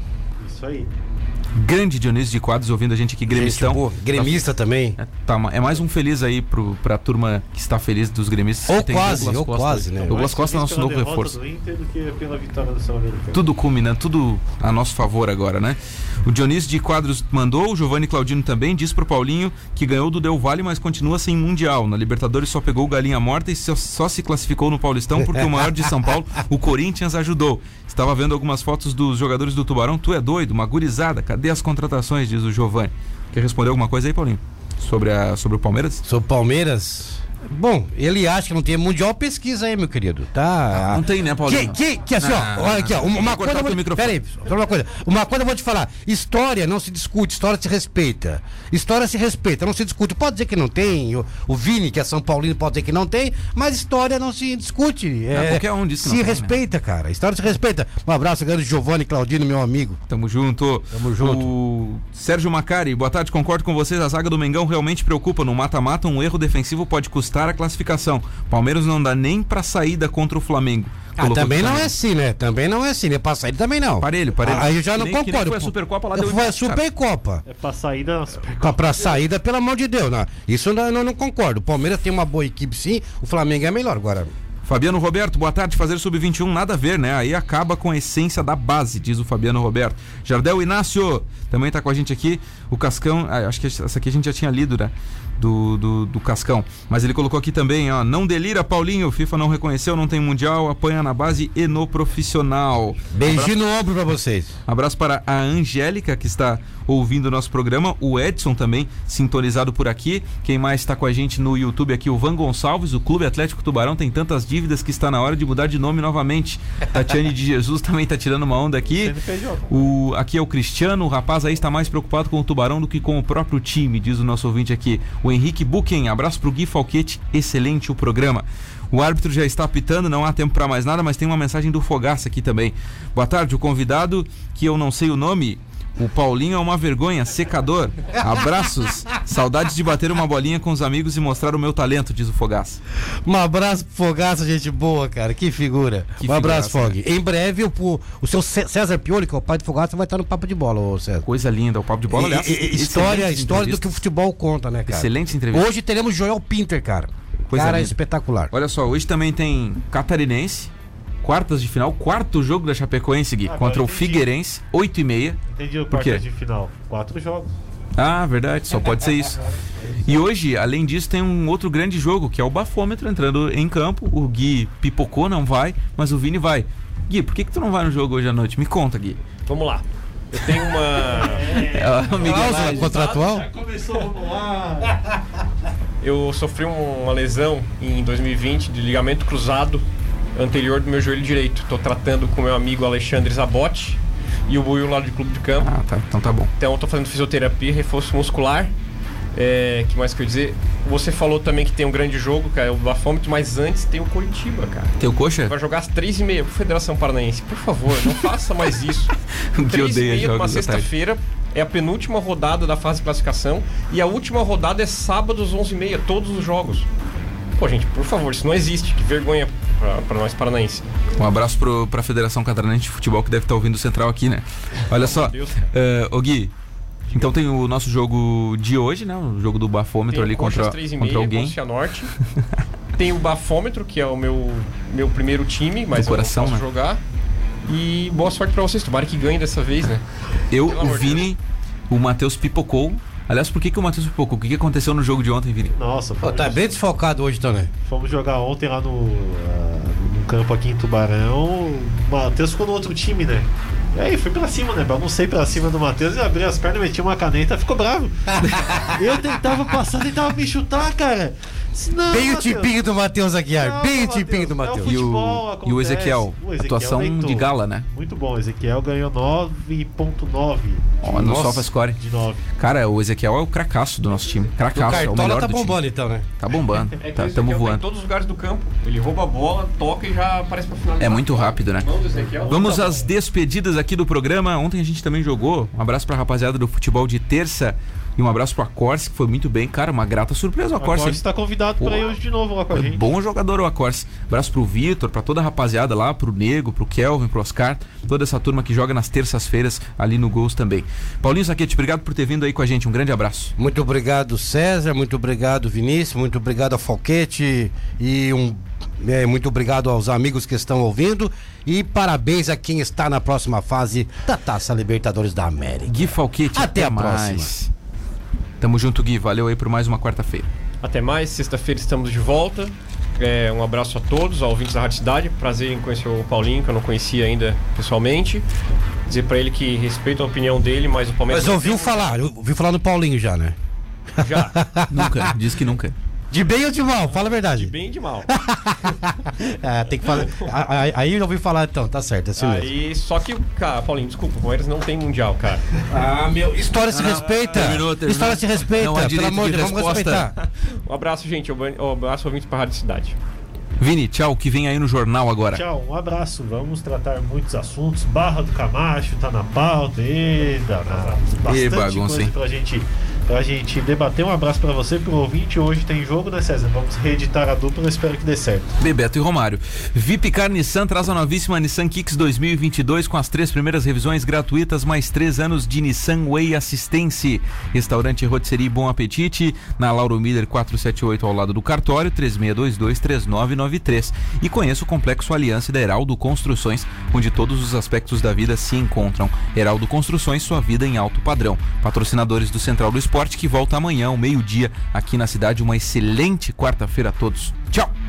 Speaker 2: Isso aí.
Speaker 1: Grande Dionísio de Quadros ouvindo a gente aqui, gremistão.
Speaker 5: Gente boa. Gremista também.
Speaker 1: É, tá, é mais um feliz aí pro, pra turma que está feliz dos gremistas.
Speaker 5: Ou quase,
Speaker 1: Douglas
Speaker 5: ou
Speaker 1: Costa.
Speaker 5: quase, né?
Speaker 1: Douglas Costa é nosso novo reforço.
Speaker 2: do Inter do que pela vitória do Sul-Americano.
Speaker 1: Tudo culminando, tudo a nosso favor agora, né? O Dionísio de Quadros mandou, o Giovanni Claudino também, diz pro Paulinho que ganhou do Del Valle, mas continua sem Mundial. Na Libertadores só pegou o Galinha Morta e só, só se classificou no Paulistão porque o maior de São Paulo, o Corinthians, ajudou. Estava vendo algumas fotos dos jogadores do Tubarão. Tu é doido? Uma gurizada. Cadê as contratações? Diz o Giovanni. Quer responder alguma coisa aí, Paulinho? Sobre, a, sobre o Palmeiras?
Speaker 5: Sobre o Palmeiras. Bom, ele acha que não tem mundial, pesquisa aí, meu querido. Tá.
Speaker 1: Não tem, né, Paulinho?
Speaker 5: Que, que, que assim,
Speaker 1: Ah,
Speaker 5: ó, olha aqui, ó, uma, coisa. eu vou-
Speaker 1: teu microfone.
Speaker 5: Pera aí, só uma coisa. Uma coisa eu vou te falar. História não se discute, história se respeita. História se respeita, não se discute. Pode dizer que não tem, o, o Vini, que é São Paulino, pode dizer que não tem, mas história não se discute. É,
Speaker 1: qualquer um diz que
Speaker 5: Se
Speaker 1: tem, né?
Speaker 5: respeita, cara. História se respeita. Um abraço, grande Giovanni Claudino, meu amigo.
Speaker 1: Tamo junto.
Speaker 5: Tamo junto.
Speaker 1: O Sérgio Macari, boa tarde, concordo com vocês. A zaga do Mengão realmente preocupa. No mata-mata, um erro defensivo pode custar a classificação. Palmeiras não dá nem pra saída contra o Flamengo.
Speaker 5: Ah, também não é assim, né? Também não é assim, né? Pra sair também não.
Speaker 1: Parelho, parelho.
Speaker 5: Aí eu já
Speaker 1: Que
Speaker 5: não
Speaker 1: nem- que
Speaker 5: concordo.
Speaker 1: foi a Supercopa lá, deu
Speaker 5: Foi a. Supercopa.
Speaker 2: É pra saída. Super...
Speaker 5: Pra, pra saída, pelo amor de Deus, né? Isso eu não, eu não concordo. O Palmeiras tem uma boa equipe sim, o Flamengo é melhor agora.
Speaker 1: Fabiano Roberto, boa tarde. Fazer sub-21 nada a ver, né? Aí acaba com a essência da base, diz o Fabiano Roberto. Jardel Inácio também tá com a gente aqui. O Cascão, ah, acho que essa aqui a gente já tinha lido, né? Do, do, do Cascão. Mas ele colocou aqui também, ó. Não delira, Paulinho. FIFA não reconheceu, não tem mundial, apanha na base e no profissional.
Speaker 5: Beijinho no ombro pra vocês.
Speaker 1: Abraço para a Angélica, que está ouvindo o nosso programa. O Edson também, sintonizado por aqui. Quem mais está com a gente no YouTube aqui? O Van Gonçalves, o Clube Atlético Tubarão tem tantas dívidas que está na hora de mudar de nome novamente. Tatiane de Jesus [laughs] também está tirando uma onda aqui. O, aqui é o Cristiano, o rapaz aí está mais preocupado com o Tubarão do que com o próprio time, diz o nosso ouvinte aqui. O Henrique Buchen, abraço pro Gui Falquete, excelente o programa. O árbitro já está apitando, não há tempo para mais nada, mas tem uma mensagem do Fogaça aqui também. Boa tarde, o convidado, que eu não sei o nome, o Paulinho é uma vergonha, secador. Abraços, saudades de bater uma bolinha com os amigos e mostrar o meu talento, diz o Fogaça.
Speaker 5: Um abraço pro Fogaça, gente boa, cara. Que figura.
Speaker 1: Que
Speaker 5: um abraço, Fog. Em breve, o, o, seu Cé- César Pioli, que é o pai do Fogaça, vai estar no papo de bola, ô César.
Speaker 1: Coisa linda, o papo de bola, aliás.
Speaker 5: e- e- história história do que o futebol conta, né, cara?
Speaker 1: Excelentes entrevistas.
Speaker 5: Hoje teremos Joel Pinter, cara.
Speaker 1: Coisa
Speaker 5: cara,
Speaker 1: linda.
Speaker 5: espetacular.
Speaker 1: Olha só, hoje também tem Catarinense, quartas de final, quarto jogo da Chapecoense, Gui,
Speaker 2: Agora
Speaker 1: contra o. Figueirense, 8 e meia.
Speaker 2: Entendi o
Speaker 1: Por quê?
Speaker 2: quarto de final. Quatro jogos.
Speaker 1: Ah, verdade, só pode ser isso. E hoje, além disso, tem um outro grande jogo, que é o bafômetro entrando em campo. O Gui pipocou, não vai, mas o Vini vai. Gui, por que, que tu não vai no jogo hoje à noite? Me conta, Gui.
Speaker 3: Vamos lá. Eu tenho uma.
Speaker 1: É, a
Speaker 5: Cláusula contratual?
Speaker 2: Começou, vamos lá.
Speaker 3: Eu sofri um- uma lesão em 2020 de ligamento cruzado anterior do meu joelho direito. Estou tratando com meu amigo Alexandre Zabotti e o Buiu lá do Clube de Campo.
Speaker 1: Ah, tá, então tá bom.
Speaker 3: Então estou fazendo fisioterapia, reforço muscular. É, que mais que eu ia dizer? Você falou também que tem um grande jogo, cara, o Bafômetro, mas antes tem o Curitiba, cara.
Speaker 1: Teu coxa?
Speaker 3: Vai jogar às três e meia com a Federação Paranaense. Por favor, não faça mais isso. [laughs]
Speaker 1: Que
Speaker 3: e meia
Speaker 1: tarde.
Speaker 3: sexta-feira é a penúltima rodada da fase de classificação e a última rodada é sábado às 11h30, todos os jogos. Pô, gente, por favor, isso não existe. Que vergonha pra nós paranaenses.
Speaker 1: Um abraço pro, pra Federação Catarinense de Futebol que deve estar ouvindo o Central aqui, né? Olha só,
Speaker 3: Deus.
Speaker 1: eh, Gui, então tem o nosso jogo de hoje, né? O jogo do bafômetro
Speaker 3: Tem
Speaker 1: ali
Speaker 3: o
Speaker 1: contra, contra alguém.
Speaker 3: o Cianorte. [laughs] Tem o Bafômetro, que é o meu, meu primeiro time, mas
Speaker 1: Do coração,
Speaker 3: eu não posso
Speaker 1: né?
Speaker 3: jogar. E boa sorte pra vocês. Tomara que ganhe dessa vez, né?
Speaker 1: Eu, o Vini, o Matheus pipocou. Aliás, por que, que o Matheus pipocou? O que, que aconteceu no jogo de ontem, Vini?
Speaker 2: Nossa, fomos,
Speaker 5: tá bem desfocado hoje também.
Speaker 2: fomos jogar ontem lá no, ah, no campo aqui em Tubarão. O Matheus ficou no outro time, né? E aí, fui pra cima, né? Baguncei pra cima do Matheus e abri as pernas, meti uma caneta ficou bravo. [laughs] Eu tentava passar, tentava me chutar, cara. Não,
Speaker 5: Bem o tipinho do Matheus Aguiar.
Speaker 2: Não,
Speaker 5: Bem o tipinho do
Speaker 2: é o
Speaker 5: Matheus.
Speaker 1: E o, e o. Ezequiel,
Speaker 2: O Ezequiel
Speaker 1: atuação
Speaker 2: deitou.
Speaker 1: de gala, né?
Speaker 2: Muito bom, o Ezequiel ganhou 9.9
Speaker 1: Ó, no. SofaScore.
Speaker 2: de 9.
Speaker 1: Cara, o Ezequiel é o cracaço do nosso time.
Speaker 5: O
Speaker 1: Cracaço, é o
Speaker 5: Cartola
Speaker 1: melhor
Speaker 5: tá
Speaker 1: do time.
Speaker 5: bombando então, né?
Speaker 1: Tá bombando. [laughs]
Speaker 3: É
Speaker 1: tá, tamo
Speaker 3: tá em
Speaker 1: voando.
Speaker 3: todos os lugares do campo. Ele rouba a bola, toca e já aparece pra finalizar.
Speaker 1: É muito rápido, né? Vamos às despedidas aqui do programa. Ontem a gente também jogou. Um abraço pra rapaziada do futebol de terça. E um abraço pro Acorce, que foi muito bem. Cara, uma grata surpresa o
Speaker 2: O
Speaker 1: Acorce.
Speaker 2: Corse está convidado
Speaker 1: Pô.
Speaker 2: para ir hoje de novo lá com a
Speaker 1: É
Speaker 2: gente.
Speaker 1: bom jogador o Acorce. Abraço pro Vitor, pra toda a rapaziada lá, pro Nego, pro Kelvin, pro Oscar, toda essa turma que joga nas terças-feiras ali no Gols também. Paulinho Saquete, obrigado por ter vindo aí com a gente. Um grande abraço.
Speaker 5: Muito obrigado, César. Muito obrigado, Vinícius. Muito obrigado ao Falquete. E um. é, muito obrigado aos amigos que estão ouvindo. E parabéns a quem está na próxima fase da Taça Libertadores da América.
Speaker 1: Gui Falquete,
Speaker 5: Até a
Speaker 1: mais. Tamo junto, Gui. Valeu aí por mais uma quarta-feira.
Speaker 3: Até mais, sexta-feira estamos de volta. É, um abraço a todos, aos ouvintes da Rádio Cidade. Prazer em conhecer o Paulinho, que eu não conhecia ainda pessoalmente. Dizer pra ele que respeito a opinião dele, mas o Palmeiras.
Speaker 5: Mas ouviu falar, ouviu falar no Paulinho já, né?
Speaker 3: Já, [laughs]
Speaker 1: Nunca, diz que nunca.
Speaker 5: De bem ou de mal? Fala a verdade.
Speaker 3: bem e de mal.
Speaker 5: É, [laughs] tem que falar. Aí eu ouvi falar então, tá certo, é assim mesmo.
Speaker 3: Aí, só que, cara, Paulinho, desculpa, o Palmeiras não tem mundial, cara.
Speaker 5: Ah, meu. História se respeita.
Speaker 1: terminou, terminou.
Speaker 5: História se respeita,
Speaker 1: Não
Speaker 5: pelo amor de
Speaker 1: de
Speaker 5: Deus, vamos
Speaker 1: resposta.
Speaker 5: respeitar.
Speaker 3: Um abraço, gente. Um abraço ouvintes pra Rádio Cidade.
Speaker 1: Vini, tchau, que vem aí no jornal agora.
Speaker 2: Tchau, um abraço. Vamos tratar muitos assuntos. Barra do Camacho tá na pauta. E danado. Bastante
Speaker 1: bagunça,
Speaker 2: coisa
Speaker 1: hein?
Speaker 2: pra gente pra gente debater. Um abraço pra você, pro ouvinte. Hoje tem jogo, né, César? Vamos reeditar a dupla, espero que dê certo.
Speaker 1: Bebeto e Romário. Vipcar Nissan traz a novíssima Nissan Kicks 2022 com as três primeiras revisões gratuitas, mais três anos de Nissan Way Assistência. Restaurante Rotisserie Bom Apetite, na Lauro Miller 478 ao lado do cartório, 3622-3993. E conheça o Complexo Aliança da Heraldo Construções, onde todos os aspectos da vida se encontram. Heraldo Construções, sua vida em alto padrão. Patrocinadores do Central do Esporte, que volta amanhã, ao meio-dia, aqui na cidade. Uma excelente quarta-feira a todos. Tchau!